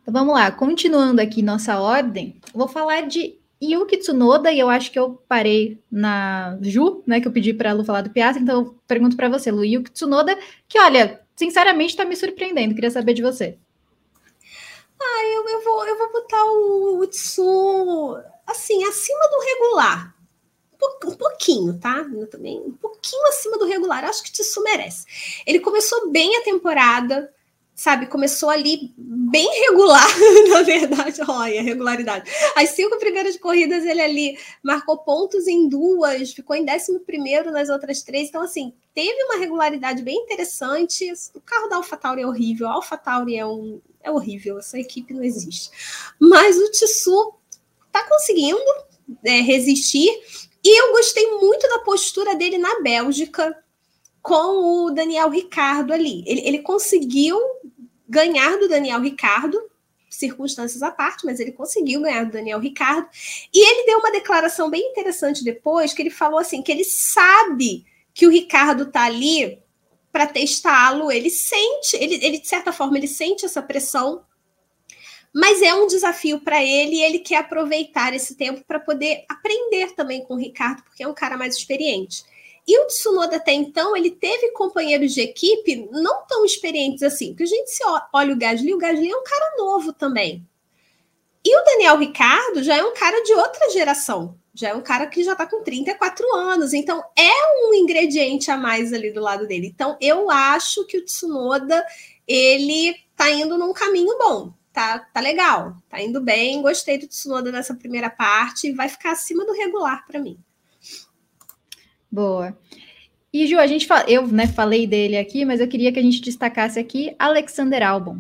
Então vamos lá, continuando aqui nossa ordem, vou falar de Yuki Tsunoda e eu acho que eu parei na Ju, né, que eu pedi para a Lu falar do Piastri, então eu pergunto para você, Lu, Yuki Tsunoda, que olha, sinceramente está me surpreendendo, queria saber de você. Ah, eu, eu, vou, eu vou botar o, o Tsu, assim, acima do regular. Um pouquinho, tá? Também um pouquinho acima do regular. Acho que o Tsu merece. Ele começou bem a temporada, sabe, começou ali bem regular, [LAUGHS] na verdade, olha, regularidade. As cinco primeiras corridas ele ali marcou pontos em duas, ficou em décimo primeiro nas outras três, então assim, teve uma regularidade bem interessante. O carro da AlphaTauri é horrível, a AlphaTauri é um é horrível, essa equipe não existe. Mas o Tissu tá conseguindo é, resistir e eu gostei muito da postura dele na Bélgica, com o Daniel Ricardo ali. Ele, ele conseguiu ganhar do Daniel Ricardo, circunstâncias à parte, mas ele conseguiu ganhar do Daniel Ricardo. E ele deu uma declaração bem interessante depois, que ele falou assim, que ele sabe que o Ricardo está ali para testá-lo, ele sente, ele, ele de certa forma ele sente essa pressão, mas é um desafio para ele e ele quer aproveitar esse tempo para poder aprender também com o Ricardo, porque é um cara mais experiente. E o Tsunoda até então, ele teve companheiros de equipe não tão experientes assim, porque a gente se olha o Gasly, o Gasly é um cara novo também. E o Daniel Ricardo já é um cara de outra geração, Já é um cara que já está com 34 anos, então é um ingrediente a mais ali do lado dele. Então eu acho que o Tsunoda ele tá indo num caminho bom. Tá, tá legal, tá indo bem. Gostei do Tsunoda nessa primeira parte, vai ficar acima do regular para mim. Boa. E Ju, a gente eu né, falei dele aqui, mas eu queria que a gente destacasse aqui Alexander Albon.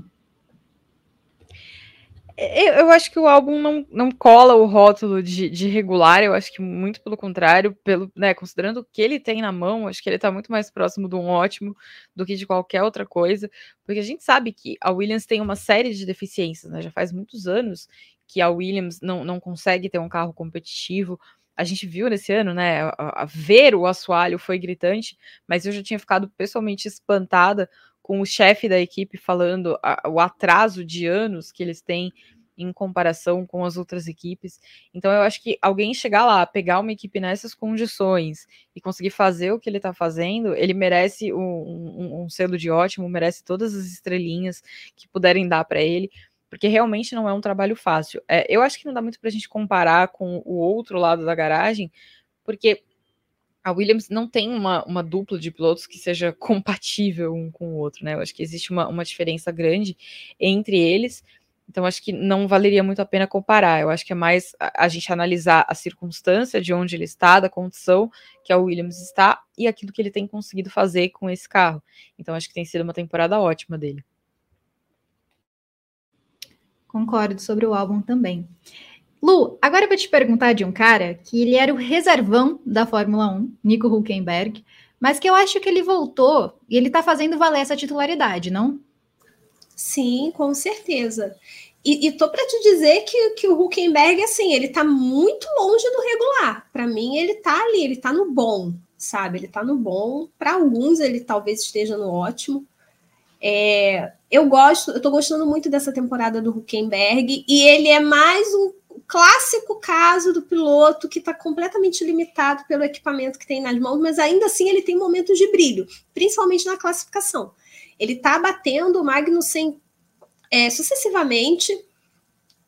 Eu, eu, acho que o álbum não, não cola o rótulo de, de, regular, eu acho que muito pelo contrário, pelo, né, considerando o que ele tem na mão, acho que ele está muito mais próximo de um ótimo do que de qualquer outra coisa, porque a gente sabe que a Williams tem uma série de deficiências, né, já faz muitos anos que a Williams não, não consegue ter um carro competitivo, a gente viu nesse ano, né, a, a ver o assoalho foi gritante, mas eu já tinha ficado pessoalmente espantada com o chefe da equipe falando a, o atraso de anos que eles têm em comparação com as outras equipes. Então eu acho que alguém chegar lá, pegar uma equipe nessas condições e conseguir fazer o que ele está fazendo, ele merece um, um, um, selo de ótimo, merece todas as estrelinhas que puderem dar para ele, porque realmente não é um trabalho fácil. É, eu acho que não dá muito para a gente comparar com o outro lado da garagem, porque a Williams não tem uma, uma dupla de pilotos que seja [LAUGHS] compatível um com o outro, né? Eu acho que existe uma, uma diferença grande entre eles, então acho que não valeria muito a pena comparar. Eu acho que é mais a, a gente analisar a circunstância de onde ele está, da condição que a Williams está e aquilo que ele tem conseguido fazer com esse carro. Então acho que tem sido uma temporada ótima dele. Concordo sobre o álbum também. Lu, agora eu vou te perguntar de um cara que ele era o reservão da Fórmula 1, Nico Hulkenberg, mas que eu acho que ele voltou e ele tá fazendo valer essa titularidade, não? Sim, com certeza. E, e tô para te dizer que, que o Huckenberg, assim, ele tá muito longe do regular. Para mim, ele tá ali, ele tá no bom, sabe? Ele tá no bom. Para alguns, ele talvez esteja no ótimo. É, eu gosto, eu tô gostando muito dessa temporada do Huckenberg, e ele é mais um clássico caso do piloto que está completamente limitado pelo equipamento que tem nas mãos, mas ainda assim ele tem momentos de brilho, principalmente na classificação. Ele está batendo o Magnussen é, sucessivamente,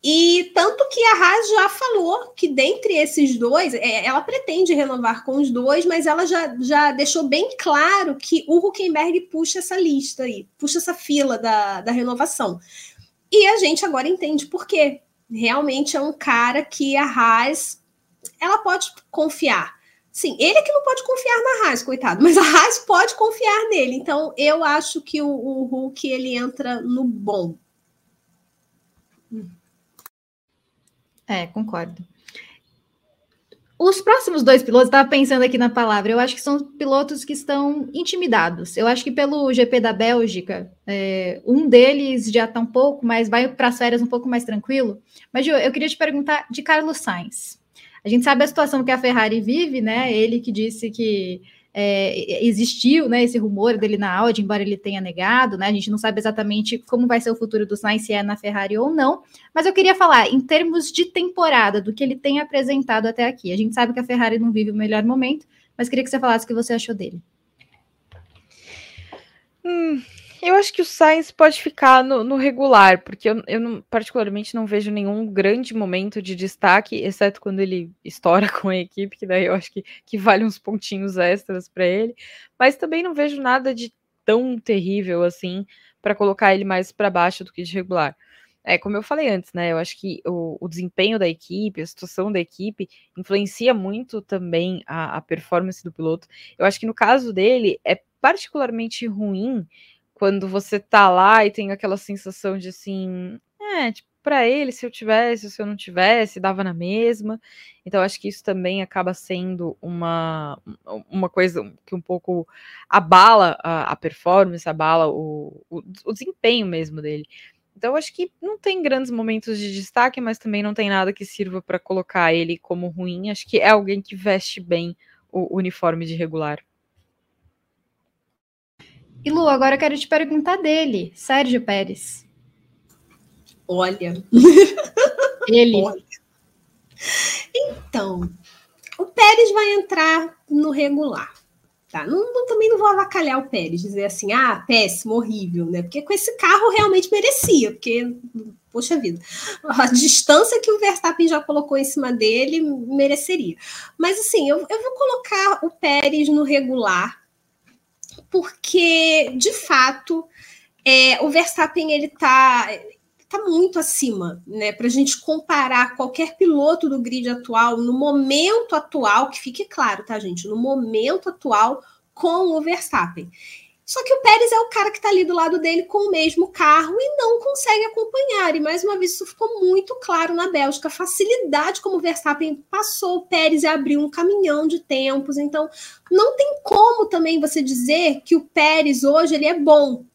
e tanto que a Haas já falou que dentre esses dois, é, ela pretende renovar com os dois, mas ela já, já deixou bem claro que o Huckenberg puxa essa lista aí, puxa essa fila da, da renovação. E a gente agora entende por quê realmente é um cara que a Haas ela pode confiar. Sim, ele que não pode confiar na Haas, coitado, mas a Haas pode confiar nele. Então, eu acho que o, o Hulk ele entra no bom. É, concordo. Os próximos dois pilotos, estava pensando aqui na palavra, eu acho que são pilotos que estão intimidados. Eu acho que pelo GP da Bélgica, é, um deles já está um pouco mais, vai para as férias um pouco mais tranquilo. Mas, eu queria te perguntar de Carlos Sainz. A gente sabe a situação que a Ferrari vive, né? Ele que disse que é, existiu né, esse rumor dele na Audi, embora ele tenha negado, né? A gente não sabe exatamente como vai ser o futuro do Sainz, se é na Ferrari ou não. Mas eu queria falar, em termos de temporada, do que ele tem apresentado até aqui. A gente sabe que a Ferrari não vive o melhor momento, mas queria que você falasse o que você achou dele. Hum, eu acho que o Sainz pode ficar no, no regular, porque eu, eu não, particularmente não vejo nenhum grande momento de destaque, exceto quando ele estoura [LAUGHS] com a equipe, que daí eu acho que, que vale uns pontinhos extras para ele. Mas também não vejo nada de tão terrível assim para colocar ele mais para baixo do que de regular. É, como eu falei antes, né? Eu acho que o, o, desempenho da equipe, a situação da equipe, influencia muito também a, a performance do piloto. Eu acho que no caso dele é particularmente ruim quando você tá lá e tem aquela sensação de assim, é, tipo, para ele, se eu tivesse, se eu não tivesse, dava na mesma. Então, acho que isso também acaba sendo uma, uma coisa que um pouco abala a, a performance, abala o, o, o, desempenho mesmo dele. Então, acho que não tem grandes momentos de destaque, mas também não tem nada que sirva para colocar ele como ruim. Acho que é alguém que veste bem o uniforme de regular. E Lu, agora eu quero te perguntar dele, Sérgio Pérez. Olha. [LAUGHS] Ele. Olha. Então, o Pérez vai entrar no regular. Tá? Não, não, também não vou avacalhar o Pérez, dizer assim, ah, péssimo, horrível, né? Porque com esse carro realmente merecia, porque, poxa vida, a distância que o Verstappen já colocou em cima dele mereceria. Mas assim, eu, eu vou colocar o Pérez no regular, porque, de fato, é, o Verstappen ele tá está muito acima, né? Para a gente comparar qualquer piloto do grid atual, no momento atual, que fique claro, tá, gente? No momento atual, com o Verstappen. Só que o Pérez é o cara que está ali do lado dele com o mesmo carro e não consegue acompanhar. E mais uma vez, isso ficou muito claro na Bélgica. A facilidade como o Verstappen passou o Pérez e abriu um caminhão de tempos. Então, não tem como também você dizer que o Pérez hoje ele é bom.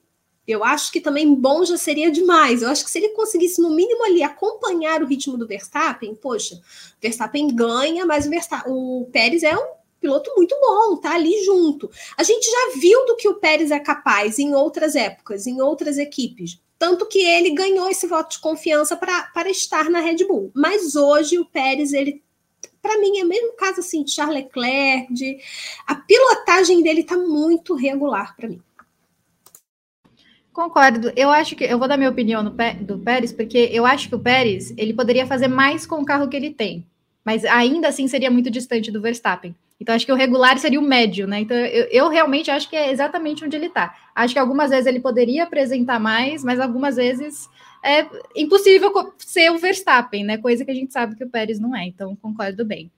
Eu acho que também bom já seria demais. Eu acho que se ele conseguisse, no mínimo, ali acompanhar o ritmo do Verstappen, poxa, Verstappen ganha, mas o, Verstappen, o Pérez é um piloto muito bom, tá ali junto. A gente já viu do que o Pérez é capaz em outras épocas, em outras equipes. Tanto que ele ganhou esse voto de confiança para estar na Red Bull. Mas hoje o Pérez, ele para mim é mesmo caso assim de Charles Leclerc, de a pilotagem dele está muito regular para mim. Concordo. Eu acho que eu vou dar minha opinião no, do Pérez, porque eu acho que o Pérez ele poderia fazer mais com o carro que ele tem, mas ainda assim seria muito distante do Verstappen. Então acho que o regular seria o médio, né? Então eu, eu realmente acho que é exatamente onde ele está. Acho que algumas vezes ele poderia apresentar mais, mas algumas vezes é impossível ser o Verstappen, né? Coisa que a gente sabe que o Pérez não é. Então concordo bem.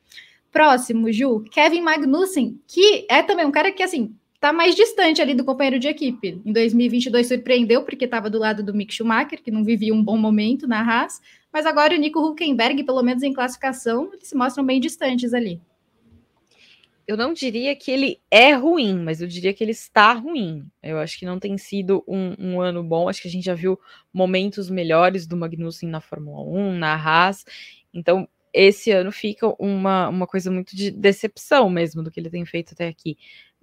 Próximo, Ju, Kevin Magnussen, que é também um cara que assim está mais distante ali do companheiro de equipe. Em 2022 surpreendeu porque estava do lado do Mick Schumacher, que não vivia um bom momento na Haas, mas agora o Nico Huckenberg, pelo menos em classificação, eles se mostram bem distantes ali. Eu não diria que ele é ruim, mas eu diria que ele está ruim. Eu acho que não tem sido um, um ano bom. Acho que a gente já viu momentos melhores do Magnussen na Fórmula 1, na Haas. Então, esse ano fica uma, uma coisa muito de decepção mesmo do que ele tem feito até aqui.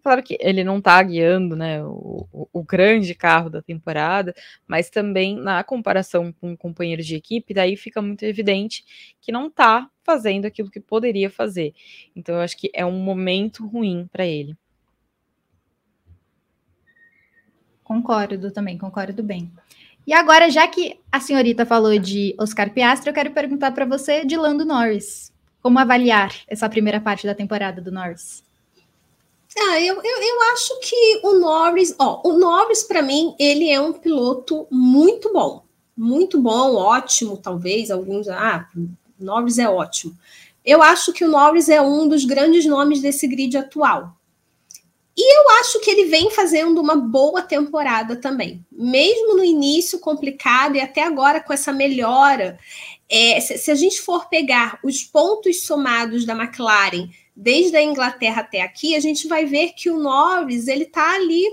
Claro que ele não está guiando né, o, o, grande carro da temporada, mas também na comparação com companheiros de equipe, daí fica muito evidente que não está fazendo aquilo que poderia fazer. Então, eu acho que é um momento ruim para ele. Concordo também, concordo bem. E agora, já que a senhorita falou de Oscar Piastri, eu quero perguntar para você de Lando Norris. Como avaliar essa primeira parte da temporada do Norris? Ah, eu, eu, eu acho que o Norris, ó, o Norris para mim, ele é um piloto muito bom, muito bom, ótimo, talvez alguns, ah, Norris é ótimo. Eu acho que o Norris é um dos grandes nomes desse grid atual. E eu acho que ele vem fazendo uma boa temporada também. Mesmo no início complicado e até agora com essa melhora. É, se, se a gente for pegar os pontos somados da McLaren desde a Inglaterra até aqui, a gente vai ver que o Norris ele está ali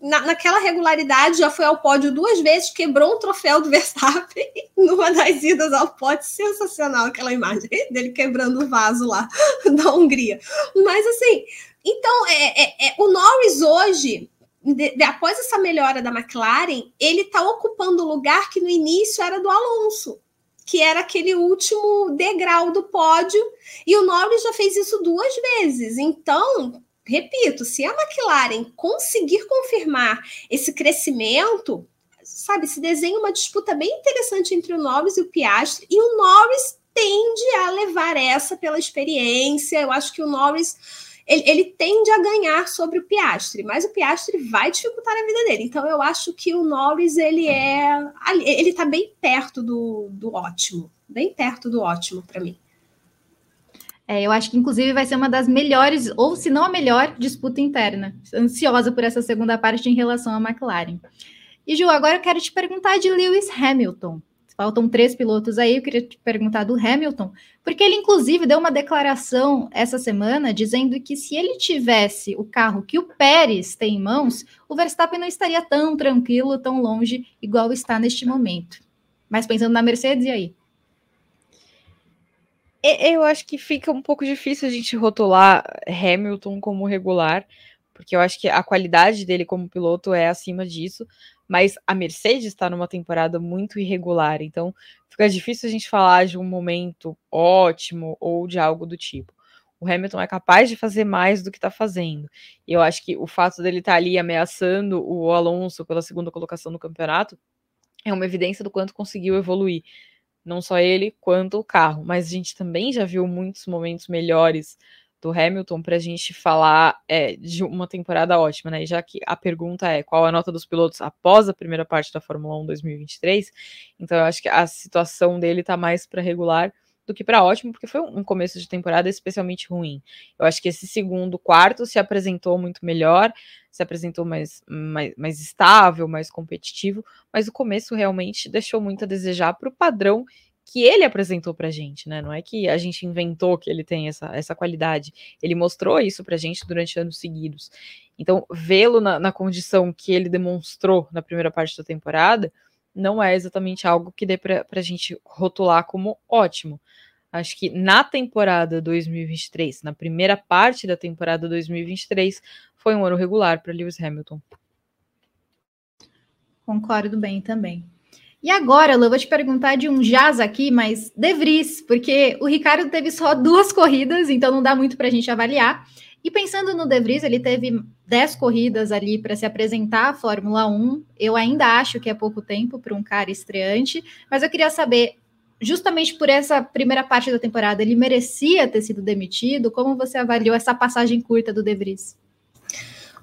na, naquela regularidade, já foi ao pódio duas vezes, quebrou um troféu do [LAUGHS] Verstappen numa das idas ao pódio. Sensacional aquela imagem [LAUGHS] dele quebrando o vaso lá [LAUGHS] da Hungria. Mas assim, então é, é, é o Norris hoje. De, de, após essa melhora da McLaren, ele está ocupando o lugar que no início era do Alonso que era aquele último degrau do pódio, e o Norris já fez isso duas vezes. Então, repito, se a McLaren conseguir confirmar esse crescimento, sabe, se desenha uma disputa bem interessante entre o Norris e o Piastri, e o Norris tende a levar essa pela experiência. Eu acho que o Norris ele, ele, tende a ganhar sobre o Piastre, mas o Piastre vai dificultar a vida dele. Então eu acho que o Norris ele é ele está bem perto do, do ótimo, bem perto do ótimo para mim. É, eu acho que inclusive vai ser uma das melhores, ou se não a melhor, disputa interna. Ansiosa por essa segunda parte em relação à McLaren. E Ju, agora eu quero te perguntar de Lewis Hamilton. Faltam três pilotos aí, eu queria te perguntar do Hamilton, porque ele, inclusive, deu uma declaração essa semana dizendo que se ele tivesse o carro que o Pérez tem em mãos, o Verstappen não estaria tão tranquilo, tão longe, igual está neste momento. Mas pensando na Mercedes, e aí? Eu acho que fica um pouco difícil a gente rotular Hamilton como regular, porque eu acho que a qualidade dele como piloto é acima disso, mas a Mercedes está numa temporada muito irregular, então fica difícil a gente falar de um momento ótimo ou de algo do tipo. O Hamilton é capaz de fazer mais do que está fazendo. E eu acho que o fato dele estar tá ali ameaçando o Alonso pela segunda colocação no campeonato é uma evidência do quanto conseguiu evoluir. Não só ele, quanto o carro. Mas a gente também já viu muitos momentos melhores do Hamilton para a gente falar é, de uma temporada ótima, né? Já que a pergunta é qual a nota dos pilotos após a primeira parte da Fórmula 1 2023, então eu acho que a situação dele está mais para regular do que para ótimo, porque foi um começo de temporada especialmente ruim. Eu acho que esse segundo quarto se apresentou muito melhor, se apresentou mais, mais, mais estável, mais competitivo, mas o começo realmente deixou muito a desejar para o padrão que ele apresentou pra gente, né? Não é que a gente inventou que ele tem essa, essa qualidade. Ele mostrou isso pra gente durante anos seguidos. Então, vê-lo na, na, condição que ele demonstrou na primeira parte da temporada não é exatamente algo que dê pra, pra gente rotular como ótimo. Acho que na temporada 2023, na primeira parte da temporada 2023, foi um ano regular para Lewis Hamilton. Concordo bem também. E agora, Lu, eu vou te perguntar de um jazz aqui, mas De Vries, porque o Ricardo teve só duas corridas, então não dá muito para a gente avaliar. E pensando no De Vries, ele teve dez corridas ali para se apresentar à Fórmula 1. Eu ainda acho que é pouco tempo para um cara estreante, mas eu queria saber, justamente por essa primeira parte da temporada, ele merecia ter sido demitido? Como você avaliou essa passagem curta do De Vries?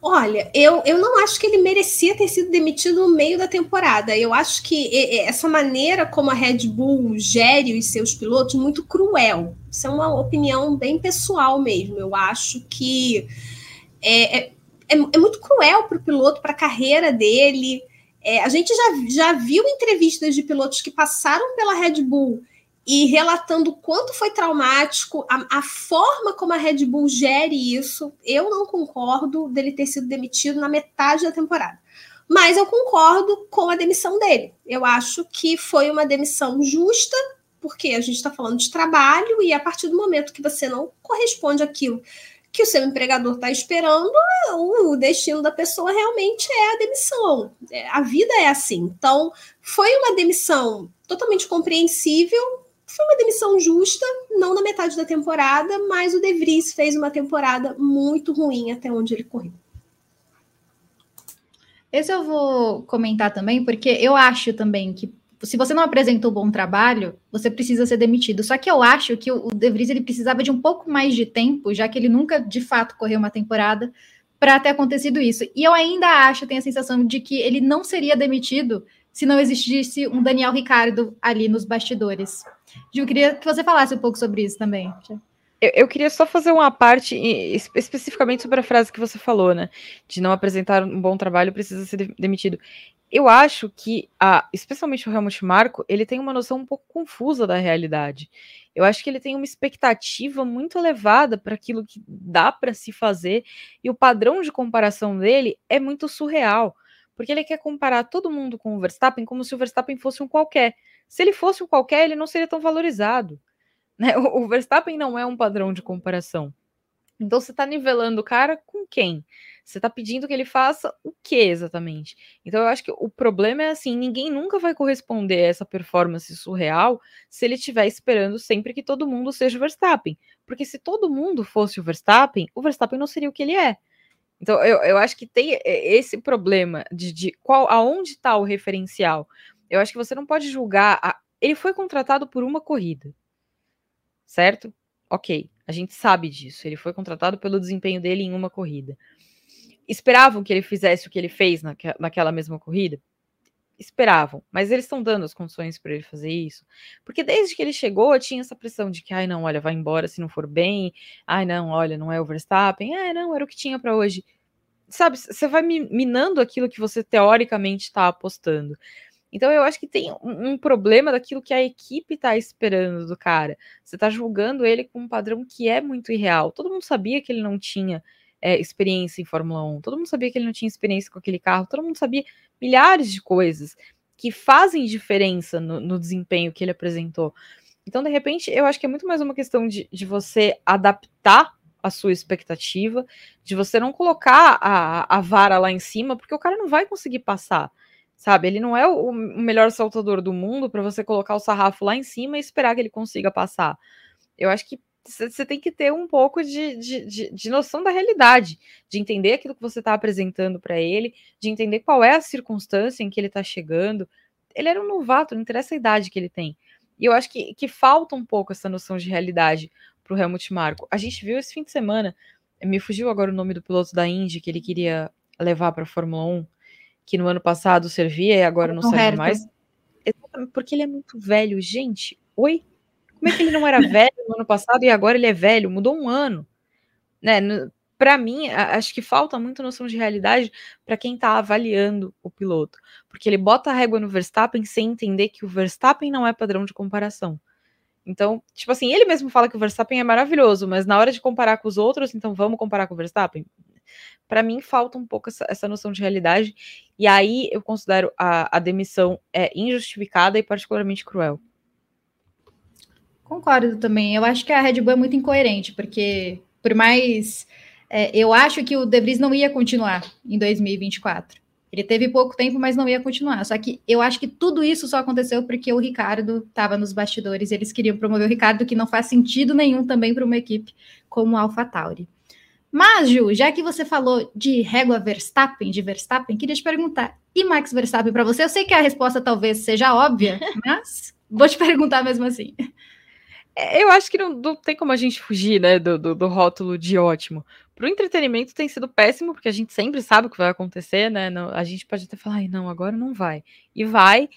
Olha, eu, eu não acho que ele merecia ter sido demitido no meio da temporada. Eu acho que essa maneira como a Red Bull gere os seus pilotos muito cruel. Isso é uma opinião bem pessoal mesmo. Eu acho que é, é, é, é muito cruel para o piloto, para a carreira dele. É, a gente já, já viu entrevistas de pilotos que passaram pela Red Bull e relatando o quanto foi traumático, a, a, forma como a Red Bull gere isso, eu não concordo dele ter sido demitido na metade da temporada. Mas eu concordo com a demissão dele. Eu acho que foi uma demissão justa, porque a gente está falando de trabalho, e a partir do momento que você não corresponde àquilo que o seu empregador está esperando, o destino da pessoa realmente é a demissão. É, a vida é assim. Então, foi uma demissão totalmente compreensível, foi uma demissão justa, não na metade da temporada, mas o De Vries fez uma temporada muito ruim até onde ele correu. Esse eu vou comentar também, porque eu acho também que se você não apresentou bom trabalho, você precisa ser demitido. Só que eu acho que o De Vries ele precisava de um pouco mais de tempo, já que ele nunca de fato correu uma temporada para ter acontecido isso. E eu ainda acho, tenho a sensação de que ele não seria demitido se não existisse um Daniel Ricardo ali nos bastidores. Gil, queria que você falasse um pouco sobre isso também. Eu, eu, queria só fazer uma parte especificamente sobre a frase que você falou, né? De não apresentar um bom trabalho precisa ser demitido. Eu acho que, a, especialmente o Helmut Marko, ele tem uma noção um pouco confusa da realidade. Eu acho que ele tem uma expectativa muito elevada para aquilo que dá para se fazer e o padrão de comparação dele é muito surreal porque ele quer comparar todo mundo com o Verstappen como se o Verstappen fosse um qualquer. Se ele fosse um qualquer, ele não seria tão valorizado. [LAUGHS] Né? O, Verstappen não é um padrão de comparação. Então você está nivelando o cara com quem? Você está pedindo que ele faça o que exatamente? Então eu acho que o problema é assim: ninguém nunca vai corresponder a essa performance surreal se ele estiver esperando sempre que todo mundo seja o Verstappen. Porque se todo mundo fosse o Verstappen, o Verstappen não seria o que ele é. Então, eu, eu acho que tem esse problema de, de qual aonde está o referencial. Eu acho que você não pode julgar. A... Ele foi contratado por uma corrida, certo? Ok, a gente sabe disso. Ele foi contratado pelo desempenho dele em uma corrida. Esperavam que ele fizesse o que ele fez naque, naquela mesma corrida? Esperavam, mas eles estão dando as condições para ele fazer isso. Porque desde que ele chegou, tinha essa pressão de que, ai, não, olha, vai embora se não for bem. Ai, não, olha, não é o Verstappen. Ai, não, era o que tinha para hoje sabe, você vai minando aquilo que você teoricamente está apostando. Então eu acho que tem um, problema daquilo que a equipe está esperando do cara. Você está julgando ele com um padrão que é muito irreal. Todo mundo sabia que ele não tinha é, experiência em Fórmula 1, todo mundo sabia que ele não tinha experiência com aquele carro, todo mundo sabia milhares de coisas que fazem diferença no, no desempenho que ele apresentou. Então, de repente, eu acho que é muito mais uma questão de, de você adaptar a sua expectativa, de você não colocar a, a vara lá em cima, porque o cara não vai conseguir passar, sabe? Ele não é o, o melhor saltador do mundo para você colocar o sarrafo lá em cima e esperar que ele consiga passar. Eu acho que você tem que ter um pouco de, de, de, de, noção da realidade, de entender aquilo que você está apresentando para ele, de entender qual é a circunstância em que ele está chegando. Ele era um novato, não interessa a idade que ele tem. E eu acho que, que falta um pouco essa noção de realidade para o Helmut Marko. A gente viu esse fim de semana, me fugiu agora o nome do piloto da Indy que ele queria levar para a Fórmula 1, que no ano passado servia e agora não serve mais. Porque ele é muito velho. Gente, oi? Como é que ele não era [LAUGHS] velho no ano passado e agora ele é velho? Mudou um ano. Né? Para mim, acho que falta muito noção de realidade para quem está avaliando o piloto. Porque ele bota a régua no Verstappen sem entender que o Verstappen não é padrão de comparação. Então, tipo assim, ele mesmo fala que o Verstappen é maravilhoso, mas na hora de comparar com os outros, então vamos comparar com o Verstappen? Para mim, falta um pouco essa, essa, noção de realidade. E aí eu considero a, a demissão é, injustificada e particularmente cruel. Concordo também. Eu acho que a Red Bull é muito incoerente, porque por mais. É, eu acho que o De Vries não ia continuar em 2024. Ele teve pouco tempo, mas não ia continuar. Só que eu acho que tudo isso só aconteceu porque o Ricardo estava nos bastidores e eles queriam promover o Ricardo, que não faz sentido nenhum também para uma equipe como a AlphaTauri. Mas, Ju, já que você falou de régua Verstappen, de Verstappen, queria te perguntar: e Max Verstappen para você? Eu sei que a resposta talvez seja óbvia, [LAUGHS] mas vou te perguntar mesmo assim. É, eu acho que não, não, tem como a gente fugir, né, do, do, do rótulo de ótimo. Para o entretenimento tem sido péssimo, porque a gente sempre sabe o que vai acontecer, né? Não, a gente pode até falar, não, agora não vai. E vai.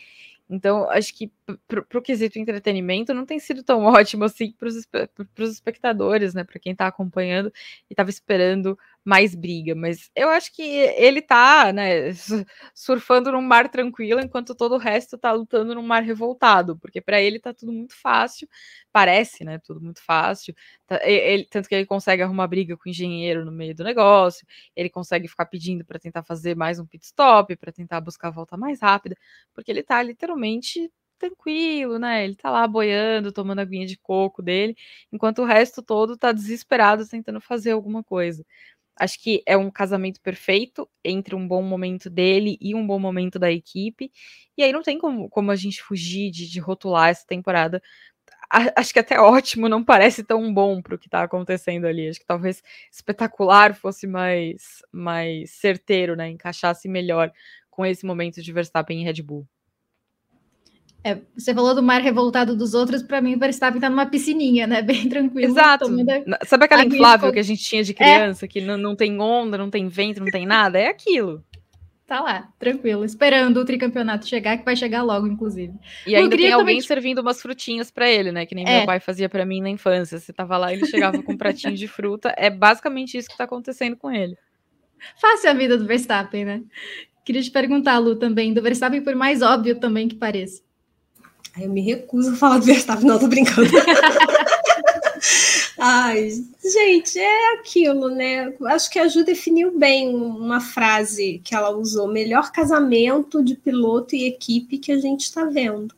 Então, acho que para o quesito entretenimento não tem sido tão [LAUGHS] ótimo assim para os espectadores, né? Para quem está acompanhando e estava esperando mais briga. Mas eu acho que ele tá, né, surfando num mar tranquilo, enquanto todo o resto tá lutando num mar revoltado, porque para ele tá tudo muito fácil, parece, né? Tudo muito fácil. Ele, tanto que ele consegue arrumar briga com o engenheiro no meio do negócio, ele consegue ficar pedindo para tentar fazer mais um pit stop, para tentar buscar a volta mais rápida, porque ele tá literalmente tranquilo, né? Ele tá lá boiando, tomando a aguinha de coco dele, enquanto o resto todo tá desesperado tentando fazer alguma coisa. Acho que é um casamento perfeito entre um bom momento dele e um bom momento da equipe. E aí não tem como, como a gente fugir de, de rotular essa temporada acho que até [LAUGHS] ótimo, não parece tão bom para o que está acontecendo ali. Acho que talvez espetacular fosse mais, mais certeiro, né? Encaixasse melhor com esse momento de Verstappen e Red Bull. É, você falou do mar revoltado dos outros, para mim o Verstappen tá numa piscininha, né? [LAUGHS] Bem tranquilo. Exato. Sabe aquela inflável que a gente tinha de é. criança, é. que não, não tem onda, não tem vento, não tem nada? É aquilo tá lá, tranquilo, esperando o tricampeonato chegar, que vai chegar logo, inclusive. E ainda tem alguém te... servindo umas frutinhas para ele, né? Que nem é. meu pai fazia para mim na infância. Você tava lá, ele chegava com um pratinho de fruta. É basicamente isso que tá acontecendo com ele. Fácil a vida do Verstappen, né? Queria te perguntar, Lu, também, do Verstappen, por mais óbvio também que pareça. Eu me recuso a falar do Verstappen, não, tô brincando. [LAUGHS] Ai, gente, é aquilo, né? Acho que a Ju definiu bem uma frase que ela usou: melhor casamento de piloto e equipe que a gente está vendo.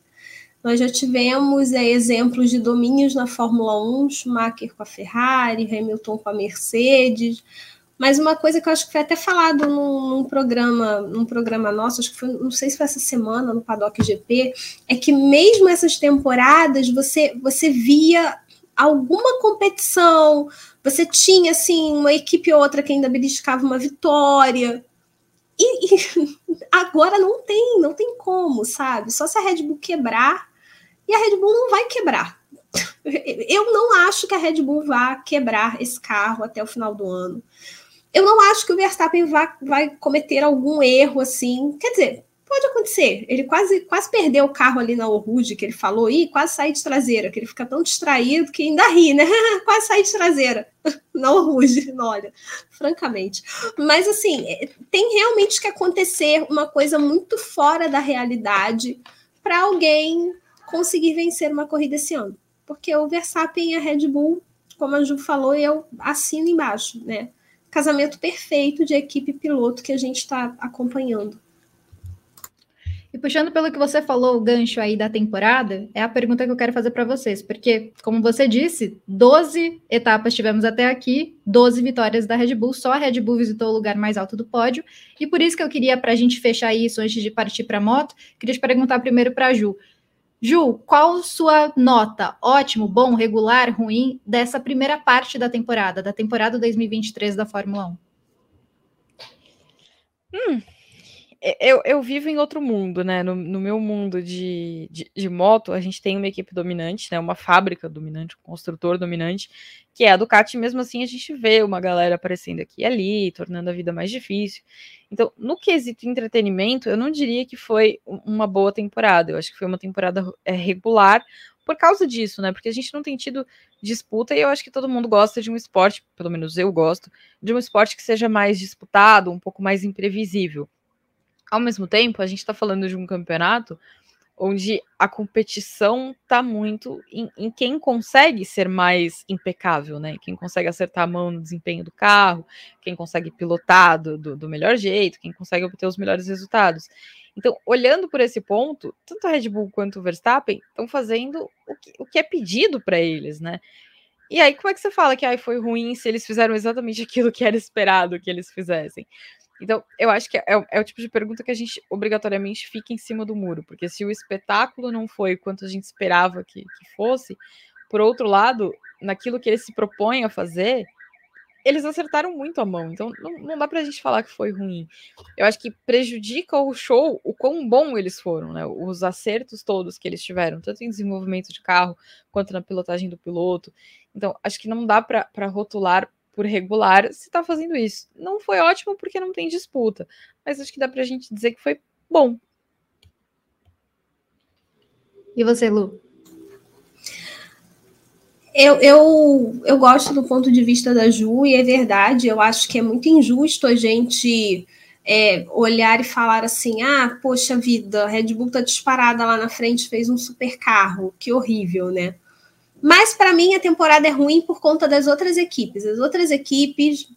Nós já tivemos é, exemplos de domínios na Fórmula 1, Schumacher com a Ferrari, Hamilton com a Mercedes. Mas uma coisa que eu acho que foi até falado num, num, programa, num programa nosso, acho que foi, não sei se foi essa semana no Paddock GP, é que mesmo essas temporadas você você via alguma competição, você tinha assim uma equipe ou outra que ainda beliscava uma vitória. E, e, [LAUGHS] agora não tem, não tem como, sabe? Só se a Red Bull quebrar, e a Red Bull não vai quebrar. [LAUGHS] Eu não acho que a Red Bull vá quebrar esse carro até o final do ano. Eu não acho que o Verstappen vá, vai cometer algum erro assim. Quer dizer, Pode acontecer. Ele quase, quase perdeu o carro ali na Orude, que ele falou, e quase sair de traseira, que ele fica tão distraído que ainda ri, né? [LAUGHS] quase sair de traseira [LAUGHS] na Orude, [LAUGHS] olha, francamente. Mas assim, é, tem realmente que acontecer uma coisa muito fora da realidade para alguém conseguir vencer uma corrida esse ano. Porque o Verstappen e a Red Bull, como a Ju falou, eu assino embaixo, né? Casamento perfeito de equipe piloto que a gente está acompanhando. E puxando pelo que você falou, o gancho aí da temporada, é a pergunta que eu quero fazer para vocês, porque, como você disse, 12 etapas tivemos até aqui, 12 vitórias da Red Bull, só a Red Bull visitou o lugar mais alto do pódio, e por isso que eu queria, para a gente fechar isso antes de partir para a moto, queria te perguntar primeiro para a Ju. Ju, qual sua nota? Ótimo, bom, regular, ruim dessa primeira parte da temporada, da temporada 2023 da Fórmula 1? Hum, eu, eu vivo em outro mundo, né? No, no meu mundo de, de, de, moto, a gente tem uma equipe dominante, né? Uma fábrica dominante, um construtor dominante, que é a Ducati. Mesmo assim, a gente vê uma galera aparecendo aqui e ali, tornando a vida mais difícil. Então, no quesito entretenimento, eu não diria que foi uma boa temporada. Eu acho que foi uma temporada é, regular por causa disso, né? Porque a gente não tem tido disputa e eu acho que todo mundo gosta de um esporte, pelo menos eu gosto, de um esporte que seja mais disputado, um pouco mais imprevisível. Ao mesmo tempo, a gente está falando de um campeonato onde a competição está muito em, em, quem consegue ser mais impecável, né? Quem consegue acertar a mão no desempenho do carro, quem consegue pilotar do, do, do melhor jeito, quem consegue obter os melhores resultados. Então, olhando por esse ponto, tanto a Red Bull quanto o Verstappen estão fazendo o que, o que é pedido para eles, né? E aí, como é que você fala que ai, foi ruim se eles fizeram exatamente [LAUGHS] aquilo que era esperado que eles fizessem? Então, eu acho que é, é, o tipo de pergunta que a gente obrigatoriamente fica em cima do muro, porque se o espetáculo não foi quanto a gente esperava que, que fosse, por outro lado, naquilo que eles se propõem a fazer, eles acertaram muito a mão. Então, não, não dá pra gente falar que foi ruim. Eu acho que prejudica o show o quão bom eles foram, né? Os acertos todos que eles tiveram, tanto em desenvolvimento de carro quanto na pilotagem do piloto. Então, acho que não dá para rotular por regular se está fazendo isso. Não foi ótimo porque não tem disputa, mas acho que dá para a gente dizer que foi bom. E você, Lu? Eu, eu, eu gosto do ponto de vista da Ju, e é verdade, eu acho que é muito injusto a gente é, olhar e falar assim: ah, poxa vida, a Red Bull tá disparada lá na frente, fez um super carro, que horrível, né? Mas para mim a temporada é ruim por conta das outras equipes. As outras equipes,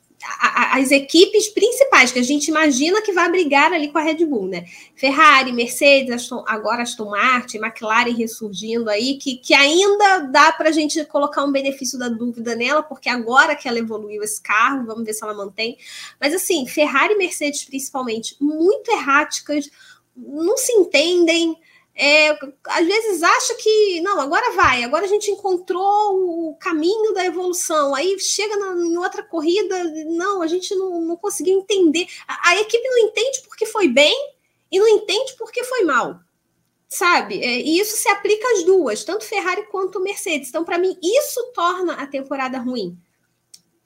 as equipes principais que a gente imagina que vai brigar ali com a Red Bull, né? Ferrari, Mercedes, Aston, agora Aston Martin, McLaren ressurgindo aí, que, que ainda dá para a gente colocar um benefício da dúvida nela, porque agora que ela evoluiu esse carro, vamos ver se ela mantém. Mas assim, Ferrari e Mercedes principalmente, muito erráticas, não se entendem é, às vezes acha que não, agora vai, agora a gente encontrou o caminho da evolução. Aí chega na, em outra corrida, não, a gente não, não conseguiu entender. A, a, equipe não entende porque foi bem e não entende porque foi mal. Sabe? É, e isso se aplica às duas, tanto Ferrari quanto Mercedes. Então, para mim, isso torna a temporada ruim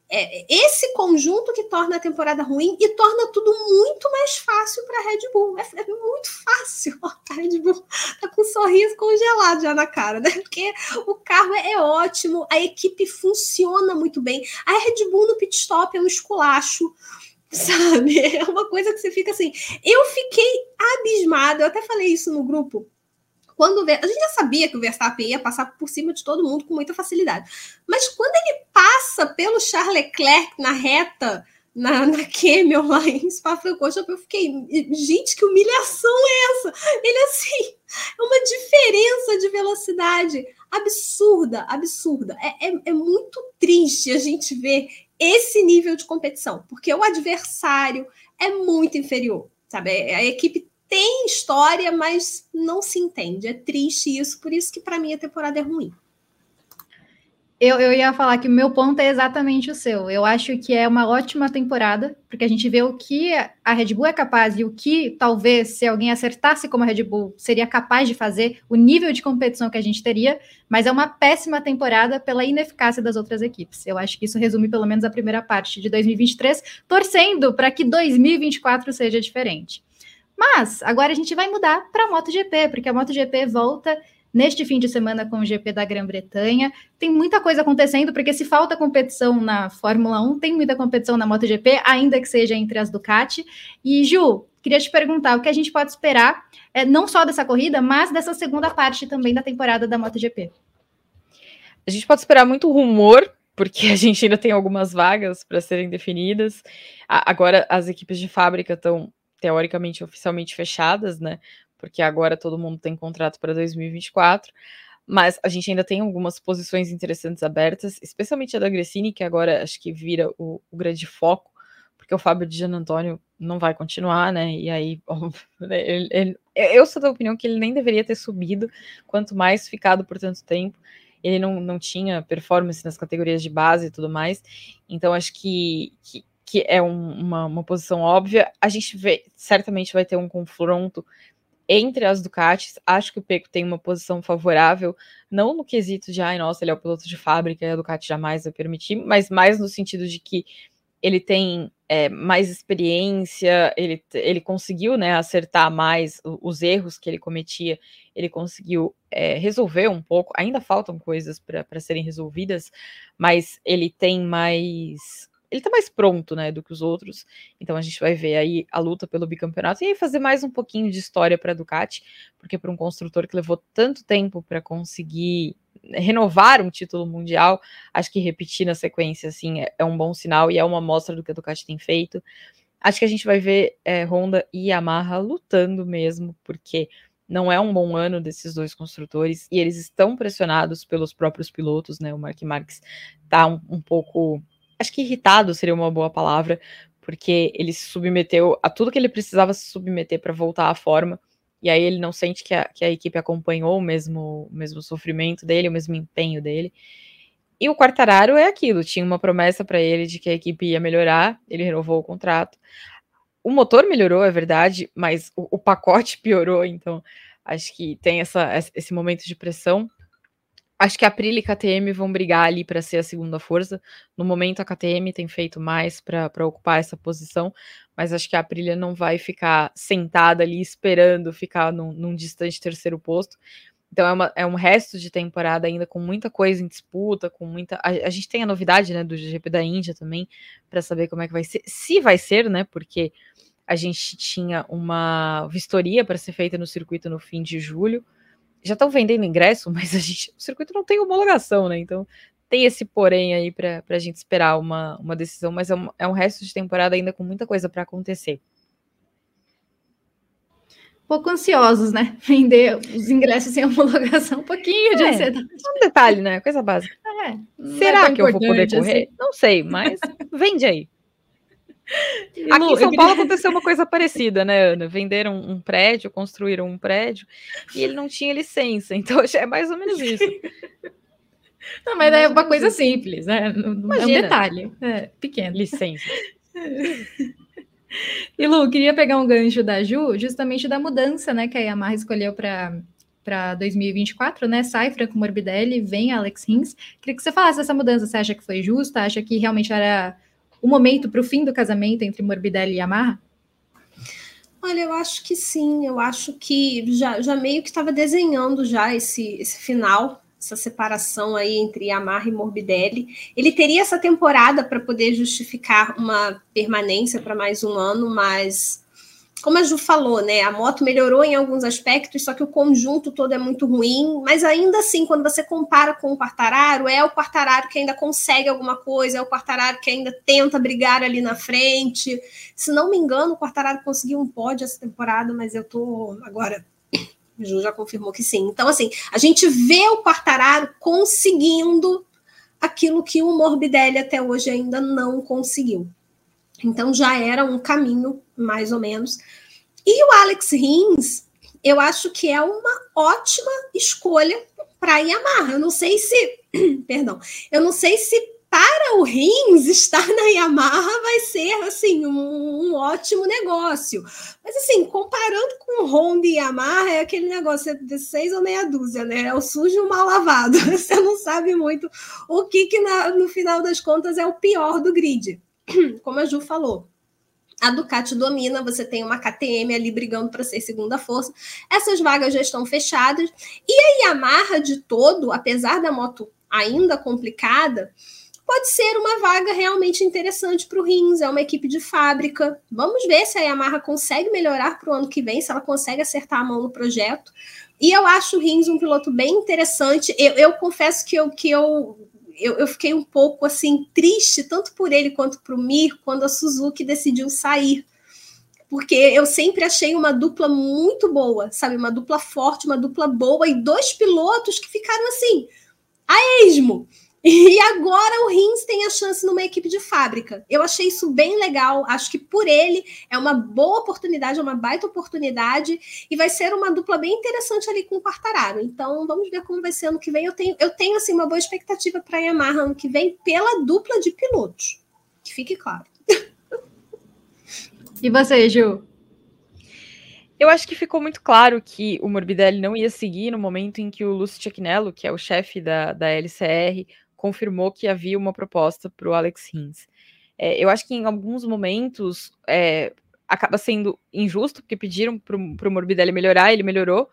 é esse conjunto que torna a temporada ruim e torna tudo muito mais fácil para a Red Bull. É, é, muito fácil. [LAUGHS] A Red Bull tá com um sorriso congelado já na cara, né? Porque o carro é, é ótimo, a equipe funciona muito bem. A Red Bull no pit stop é um esculacho [LAUGHS] sabe? É uma coisa que você fica assim. Eu fiquei abismada, eu até falei isso no grupo quando a gente já sabia que o Verstappen ia passar por cima de todo mundo com muita facilidade. Mas quando ele passa pelo Charles Leclerc na reta, na, na Camel lá em Spa-Francorchamps, eu fiquei, gente, que humilhação é essa? Ele assim, é uma diferença de velocidade absurda, absurda. É, é, é muito triste a gente ver esse nível de competição, porque o adversário é muito inferior, sabe? A equipe tem história, mas não se entende. É triste isso, por isso que para mim a temporada é ruim. Eu, eu ia falar que o meu ponto é exatamente o seu. Eu acho que é uma ótima temporada, porque a gente vê o que a Red Bull é capaz e o que talvez, se alguém acertasse como a Red Bull, seria capaz de fazer, o nível de competição que a gente teria, mas é uma péssima temporada pela ineficácia das outras equipes. Eu acho que isso resume pelo menos a primeira parte de 2023, torcendo para que 2024 seja diferente. Mas agora a gente vai mudar para a MotoGP, porque a MotoGP volta neste fim de semana com o GP da Grã-Bretanha. Tem muita coisa acontecendo, porque se falta competição na Fórmula 1, tem muita competição na MotoGP, ainda que seja entre as Ducati. E, Ju, queria te perguntar o que a gente pode esperar, é, não só dessa corrida, mas dessa segunda parte também da temporada da MotoGP. A gente pode esperar muito rumor, porque a gente ainda tem algumas vagas para serem definidas. Agora as equipes de fábrica estão teoricamente oficialmente fechadas, né? Porque agora todo mundo tem contrato para 2024. Mas a gente ainda tem algumas posições interessantes abertas, especialmente a da Gressini, que agora acho que vira o, o grande foco, porque o Fábio de Gian Antônio não vai continuar, né? E aí, [LAUGHS] né, ele, ele, eu sou da opinião que ele nem deveria ter subido, quanto mais ficado por tanto tempo. Ele não, não tinha performance nas categorias de base e tudo mais. Então, acho que, que, que é um, uma, uma posição óbvia. A gente vê, certamente vai ter um confronto entre as Ducatis, acho que o Peco tem uma posição favorável, não no quesito de, ai, nossa, ele é o piloto de fábrica e a Ducati jamais vai permitir, mas mais no sentido de que ele tem é, mais experiência, ele, ele conseguiu né, acertar mais os erros que ele cometia, ele conseguiu é, resolver um pouco. Ainda faltam coisas para serem resolvidas, mas ele tem mais. Ele tá mais pronto, né, do que os outros. Então a gente vai ver aí a luta pelo bicampeonato e aí fazer mais um pouquinho de história para a Ducati, porque para um construtor que levou tanto tempo para conseguir renovar um título mundial, acho que repetir na sequência assim é, é, um bom sinal e é uma amostra do que a Ducati tem feito. Acho que a gente vai ver é, Honda e Yamaha lutando mesmo, porque não é um bom ano desses dois construtores e eles estão pressionados pelos próprios pilotos, né? O Mark Marques tá um, um pouco, acho que irritado seria uma boa palavra, porque ele se submeteu a tudo que ele precisava se submeter para voltar à forma e aí ele não sente que a, que a equipe acompanhou o mesmo, o mesmo sofrimento dele, o mesmo empenho dele. E o Quartararo é aquilo, tinha uma promessa para ele de que a equipe ia melhorar, ele renovou o contrato. O motor melhorou, é verdade, mas o, o pacote [LAUGHS] piorou, então acho que tem essa, esse momento de pressão. Acho que a Aprilia e a KTM vão brigar ali para ser a segunda força. No momento, a KTM tem feito mais para ocupar essa posição, mas acho que a Aprilia não vai ficar sentada ali esperando ficar num, num distante terceiro posto. Então é, uma, é, um resto de temporada ainda com muita coisa em disputa, com muita. A, a gente tem a novidade, né, do GP da Índia também, para saber como é que vai ser. Se vai ser, né? Porque a gente tinha uma vistoria para ser feita no circuito no fim de julho já estão vendendo ingresso, [LAUGHS] mas a gente, o circuito não tem homologação, né? Então tem esse porém aí para a gente esperar uma, uma decisão, mas é um, é um resto de temporada ainda com muita coisa para acontecer. pouco ansiosos, né? [LAUGHS] Vender os ingressos sem [LAUGHS] homologação, um pouquinho de é, ansiedade. Um detalhe, né? Coisa básica. É, Será é que eu vou poder correr? Assim. Não sei, mas vende aí. [LAUGHS] Aqui em São Paulo aconteceu uma coisa parecida, né, Ana? Venderam um prédio, construíram um prédio e ele não tinha licença, [LAUGHS] então é mais ou menos isso. [LAUGHS] Não, mas é uma coisa simples, né? Não é um detalhe, é pequeno. Licença. E Lu, queria pegar um gancho da Ju, justamente da mudança, né, que a Yamaha escolheu para para 2024, né? Sai Franco Morbidelli, vem Alex Rins. Queria que você falasse dessa mudança. Você acha que foi justa? Acha que realmente era o momento para o fim do casamento entre Morbidelli e Yamaha? Olha, eu acho que sim, eu acho que já, já meio que estava desenhando já esse, esse final, essa separação aí entre Yamaha e Morbidelli. Ele teria essa temporada para poder justificar uma permanência para mais um ano, mas como a Ju falou, né? A moto melhorou em alguns aspectos, só que o conjunto todo é muito ruim. Mas ainda assim, quando você compara com o Quartararo, é o Quartararo que ainda consegue alguma coisa, é o Quartararo que ainda tenta brigar ali na frente. Se não me engano, o Quartararo conseguiu um pódio essa temporada, mas eu tô agora. A Ju já confirmou que sim. Então, assim, a gente vê o Quartararo conseguindo aquilo que o Morbidelli até hoje ainda não conseguiu. Então já era um caminho, mais ou menos. E o Alex Rins, eu acho que é uma ótima escolha para Yamaha. Eu não sei se, [CLEARS THROAT] perdão, eu não sei se para o Rins estar na Yamaha vai ser assim um, um, ótimo negócio. Mas assim, comparando com Honda e Yamaha, é aquele negócio de seis ou meia dúzia, né? É o sujo e o mal lavado. [LAUGHS] Você não sabe muito o que, que na, no final das contas é o pior do grid. [CLEARS THROAT] como a Ju falou, a Ducati domina, você tem uma KTM ali brigando para ser segunda força. Essas vagas já estão fechadas. E a Yamaha de todo, apesar da moto ainda complicada, pode ser uma vaga realmente interessante para o Rins. É uma equipe de fábrica. Vamos ver se a Yamaha consegue melhorar para o ano que vem, se ela consegue acertar a mão no projeto. E eu acho o Rins um piloto bem interessante. Eu, eu confesso que eu, que eu eu, eu fiquei um pouco assim triste, tanto por ele quanto o Mir, quando a Suzuki decidiu sair. Porque eu sempre achei uma dupla muito boa, sabe? Uma dupla forte, uma dupla boa, e dois pilotos que ficaram assim, a esmo. E agora o Rins tem a chance numa equipe de fábrica. Eu achei isso bem legal. Acho que por ele é uma boa oportunidade, é uma baita oportunidade e vai ser uma dupla bem interessante ali com o Quartararo. Então vamos ver como vai ser ano que vem. Eu tenho, eu tenho assim uma boa expectativa para a Yamaha ano que vem pela dupla de pilotos. Que fique claro. E você, Ju? Eu acho que ficou muito claro que o Morbidelli não ia seguir no momento em que o Lúcio Cecchinello, que é o chefe da, da LCR, confirmou que havia uma proposta para o Alex Rins. É, eu acho que em alguns momentos é, acaba sendo injusto, porque pediram para o Morbidelli melhorar, ele melhorou,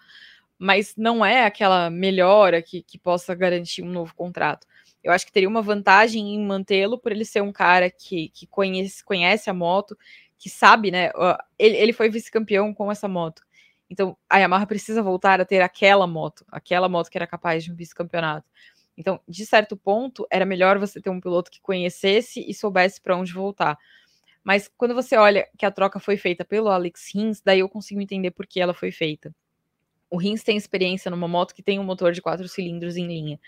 mas não é aquela melhora que, que possa garantir um novo contrato. Eu acho que teria uma vantagem em mantê-lo por ele ser um cara que, que conhece, conhece a moto, que sabe, né? Ele, ele foi vice-campeão com essa moto. Então a Yamaha precisa voltar a ter aquela moto, aquela moto que era capaz de um vice-campeonato. Então, de certo ponto, era melhor você ter um piloto que conhecesse e soubesse para onde voltar. Mas quando você olha que a troca foi feita pelo Alex Rins, daí eu consigo entender por que ela foi feita. O Rins tem experiência numa moto que tem um motor de quatro cilindros em linha.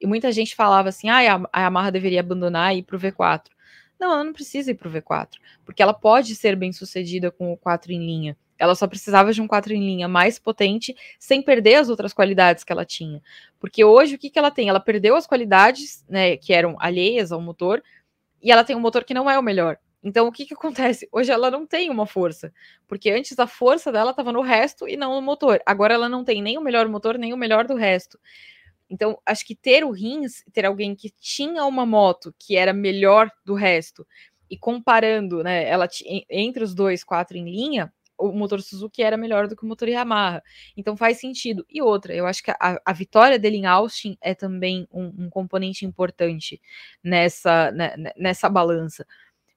E muita gente falava assim: ah, a Yamaha deveria abandonar e ir para o V4. Não, ela não precisa ir para o V4, porque ela pode ser bem sucedida com o 4 em linha. Ela só precisava de um 4 em linha mais potente, sem perder as outras qualidades que ela tinha. Porque hoje, o que, que ela tem? Ela perdeu as qualidades, né, que eram alheias ao motor, e ela tem um motor que não é o melhor. Então, o que, que acontece? Hoje ela não tem uma força, porque antes a força dela estava no resto e não no motor. Agora ela não tem nem o melhor motor, nem o melhor do resto. Então, acho que ter o Rins, ter alguém que tinha uma moto que era melhor do resto, e comparando, né, ela entre os dois, quatro em linha, o motor Suzuki era melhor do que o motor Yamaha. Então faz sentido. E outra, eu acho que a, a vitória dele em Austin é também um, um componente importante nessa, né, nessa balança.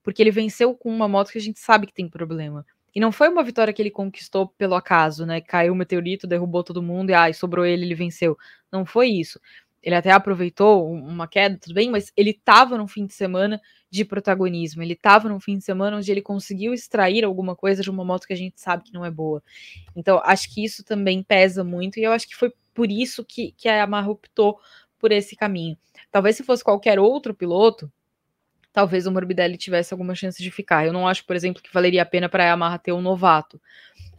Porque ele venceu com uma moto que a gente sabe que tem problema. E não foi uma vitória que ele conquistou pelo acaso, né? Caiu o meteorito, derrubou todo mundo e ah, sobrou ele, ele venceu. Não foi isso. Ele até aproveitou uma queda, tudo bem, mas ele estava num fim de semana de protagonismo. Ele estava num fim de semana onde ele conseguiu extrair alguma coisa de uma moto que a gente sabe que não é boa. Então, acho que isso também pesa muito, e eu acho que foi por isso que, que a Yamaha optou por esse caminho. Talvez se fosse qualquer outro piloto, talvez o Morbidelli tivesse alguma chance de ficar. Eu não acho, por exemplo, que valeria a pena para a Yamaha ter um novato.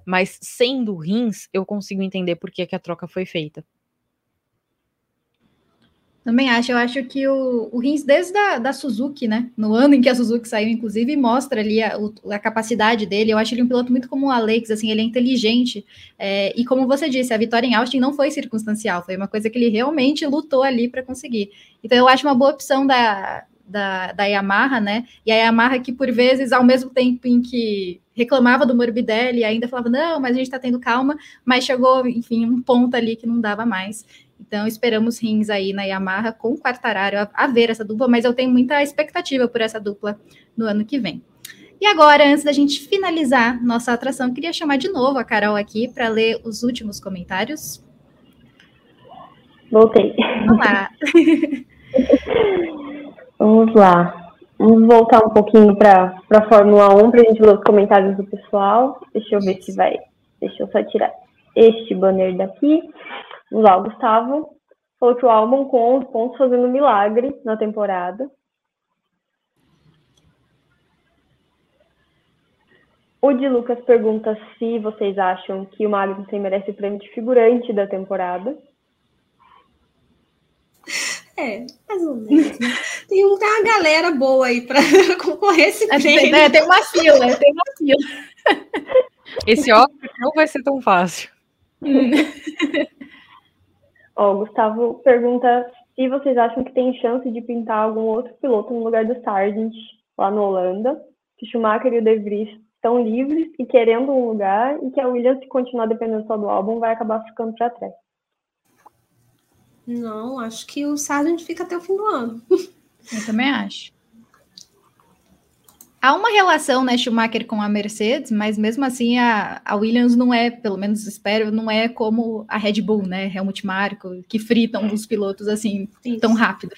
Mas sendo Rins, eu consigo entender por que, que a troca foi feita. Também acho, eu acho que o, o Rins, desde a, da Suzuki, né? No ano em que a Suzuki saiu, inclusive, mostra ali a, a capacidade dele. Eu acho ele um piloto muito como o Alex, assim, ele é inteligente. É, e como você disse, a vitória em Austin não foi circunstancial, foi uma coisa que ele realmente lutou ali para conseguir. Então eu acho uma boa opção da, da, da Yamaha, né? E a Yamaha que, por vezes, ao mesmo tempo em que reclamava do Morbidelli, ainda falava, não, mas a gente está tendo calma, mas chegou, enfim, um ponto ali que não dava mais. Então, esperamos rins aí na Yamaha com o Quartararo a, a ver essa dupla, mas eu tenho muita expectativa por essa dupla no ano que vem. E agora, antes da gente finalizar nossa atração, queria chamar de novo a Carol aqui para ler os últimos comentários. Voltei. Olá. [LAUGHS] Vamos lá. Vamos voltar um pouquinho para a Fórmula 1 para a gente ver os comentários do pessoal. Deixa eu ver se vai. Deixa eu só tirar este banner daqui. Lá, o Gustavo falou que o álbum com 11 pontos fazendo milagre na temporada. O de Lucas pergunta se vocês acham que o Magnussen merece o prêmio de figurante da temporada. É, mais ou menos. Né? Tem, um, tem uma galera boa aí para [LAUGHS] concorrer esse é, prêmio. É, tem uma fila, tem uma fila. Esse óbvio não vai ser tão fácil. Ó, o Gustavo pergunta se vocês acham que tem chance de pintar algum outro piloto no lugar do Sargent lá na Holanda, que Schumacher e o De Vries estão livres e querendo um lugar, e que a Williams, se continuar dependendo só do álbum, vai acabar ficando para trás. Não, acho que o Sargent fica até o fim do ano. Eu também acho. Há uma relação, né, Schumacher com a Mercedes, mas mesmo assim a, a Williams não é, pelo menos espero, não é como a Red Bull, né, Helmut Marko, que fritam os pilotos assim Isso. tão rápido.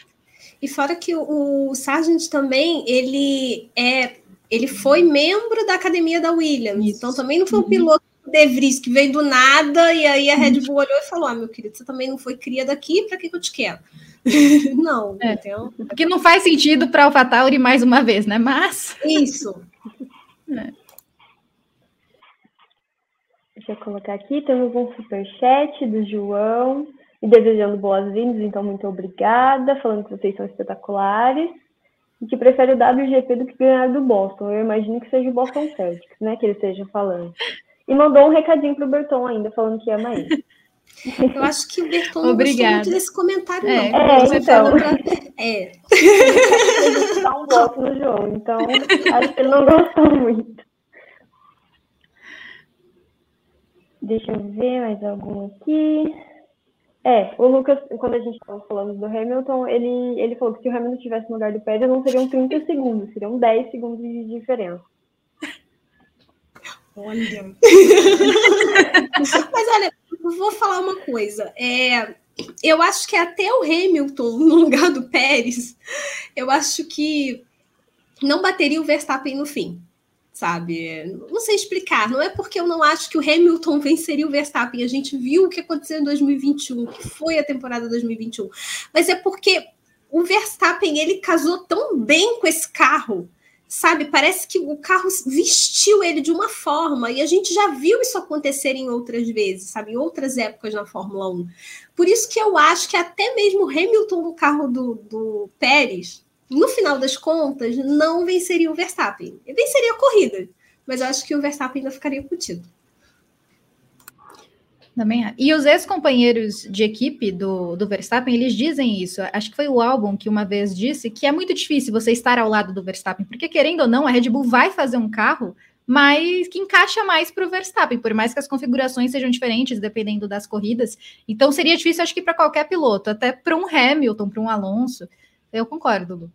E fora que o, o Sargent também, ele é, ele foi membro da academia da Williams, Isso. então também não foi um uhum. piloto de Vries que veio do nada e aí a Red Bull olhou e falou: "Ah, meu querido, você também não foi cria daqui, para que, que eu te quero?" [LAUGHS] não, é. Então... Porque não faz sentido para AlphaTauri mais uma vez, né? Mas. Isso. É. Deixa eu colocar aqui, temos um superchat do João, e desejando boas-vindas, então muito obrigada, falando que vocês são espetaculares, e que prefere o WGP do que ganhar do Boston. Eu imagino que seja o Boston Celtics, né, que ele esteja falando. E mandou um recadinho pro Berton ainda, falando que ama ele. [LAUGHS] Eu acho que o Berton não Obrigada. gostou muito desse comentário, é, não. É, Você então. Pra... [LAUGHS] É. Ele dá um bloco no João, então acho que ele não gostou muito. Deixa eu ver mais algum aqui. É, o Lucas, quando a gente estava falando do Hamilton, ele, ele falou que se o Hamilton estivesse no lugar do Pérez, não seriam 30 segundos, seriam 10 segundos de diferença. Olha. [LAUGHS] Mas olha, vou falar uma coisa. É, eu acho que até o Hamilton, no lugar do Pérez, eu acho que não bateria o Verstappen no fim sabe? Não sei explicar. Não é porque eu não acho que o Hamilton venceria o Verstappen. A gente viu o que aconteceu em 2021, que foi a temporada 2021. Mas é porque o Verstappen ele casou tão bem com esse carro, sabe? Parece que o carro vestiu ele de uma forma e a gente já viu isso acontecer em outras vezes, sabe? Em outras épocas na Fórmula 1. Por isso que eu acho que até mesmo Hamilton no carro do, do Pérez no final das contas, não venceria o Verstappen. Ele venceria a corrida, mas eu acho que o Verstappen ainda ficaria com o título. Também. E os ex-companheiros de equipe do, do Verstappen, eles dizem isso. Acho que foi o álbum que uma vez disse que é muito difícil você estar ao lado do Verstappen, porque querendo ou não, a Red Bull vai fazer um carro mas que encaixa mais para o Verstappen, por mais que as configurações sejam diferentes dependendo das corridas. Então seria difícil, acho que para qualquer piloto, até para um Hamilton, para um Alonso. Eu concordo, Lu.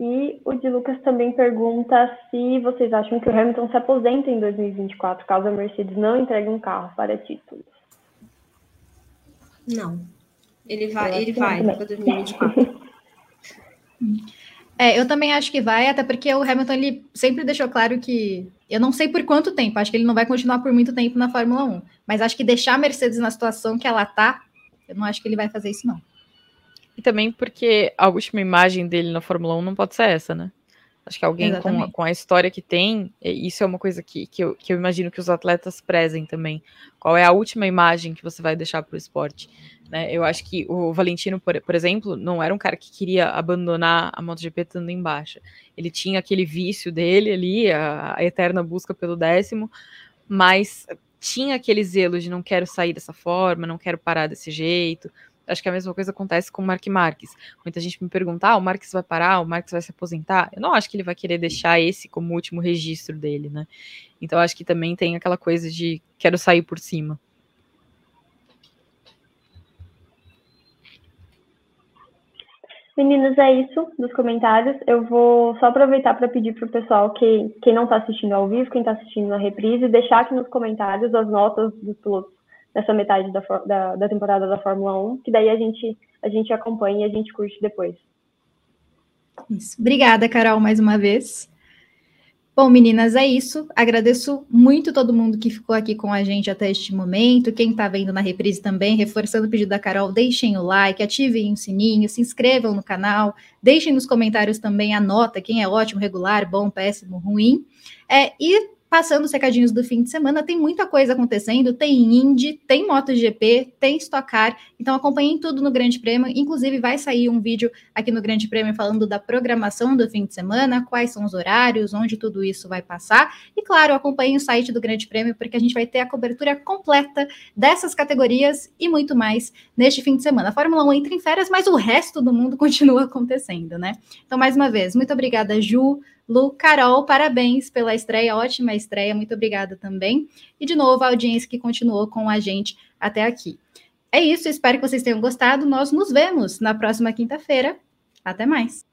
E o de Lucas também pergunta se vocês acham que o Hamilton se aposenta em 2024, caso a Mercedes não entregue um carro para títulos. Não. Ele vai, ele vai para 2024. [LAUGHS] É, eu também acho que vai, até porque o Hamilton ele sempre deixou claro que eu não sei por quanto tempo, acho que ele não vai continuar por muito tempo na Fórmula 1, mas acho que deixar a Mercedes na situação que ela tá, eu não acho que ele vai fazer isso não. E também porque a última imagem dele na Fórmula 1 não pode ser essa, né? Acho que alguém com a, com a, história que tem, isso é uma coisa que, que, eu, que eu imagino que os atletas prezem também. Qual é a última imagem que você vai deixar para o esporte? Né? Eu acho que o Valentino, por, por, exemplo, não era um cara que queria abandonar a MotoGP estando em baixa. Ele tinha aquele vício dele ali, a, a eterna busca pelo décimo, mas tinha aquele zelo de não quero sair dessa forma, não quero parar desse jeito. Acho que a mesma coisa acontece com o Mark Marques. Muita gente me pergunta: ah, o Marques vai parar, o Marques vai se aposentar. Eu não acho que ele vai querer deixar esse como último registro dele, né? Então acho que também tem aquela coisa de quero sair por cima. Meninas, é isso dos comentários. Eu vou só aproveitar para pedir para o pessoal que quem não está assistindo ao vivo, quem está assistindo na reprise, deixar aqui nos comentários as notas dos pilotos nessa metade da, da, da, temporada da Fórmula 1, que daí a gente, a gente acompanha e a gente curte depois. Isso. Obrigada, Carol, mais uma vez. Bom, meninas, é isso. Agradeço muito todo mundo que ficou aqui com a gente até este momento. Quem está vendo na reprise também, reforçando o pedido da Carol, deixem o like, ativem o sininho, se inscrevam no canal, deixem nos comentários também a nota, quem é ótimo, regular, bom, péssimo, ruim. É, e passando os recadinhos do fim de semana, tem muita coisa acontecendo, tem Indy, tem MotoGP, tem Stock Car, então acompanhem tudo no Grande Prêmio, inclusive vai sair um vídeo aqui no Grande Prêmio falando da programação do fim de semana, quais são os horários, onde tudo isso vai passar, e claro, acompanhem o site do Grande Prêmio, porque a gente vai ter a cobertura completa dessas categorias e muito mais neste fim de semana. A Fórmula 1 entra em férias, mas o resto do mundo [LAUGHS] continua acontecendo, né? Então, mais uma vez, muito obrigada, Ju, Lu, Carol, parabéns pela estreia, ótima estreia, muito obrigada também. E de novo, a audiência que continuou com a gente até aqui. É isso, espero que vocês tenham gostado. Nós nos vemos na próxima quinta-feira. Até mais.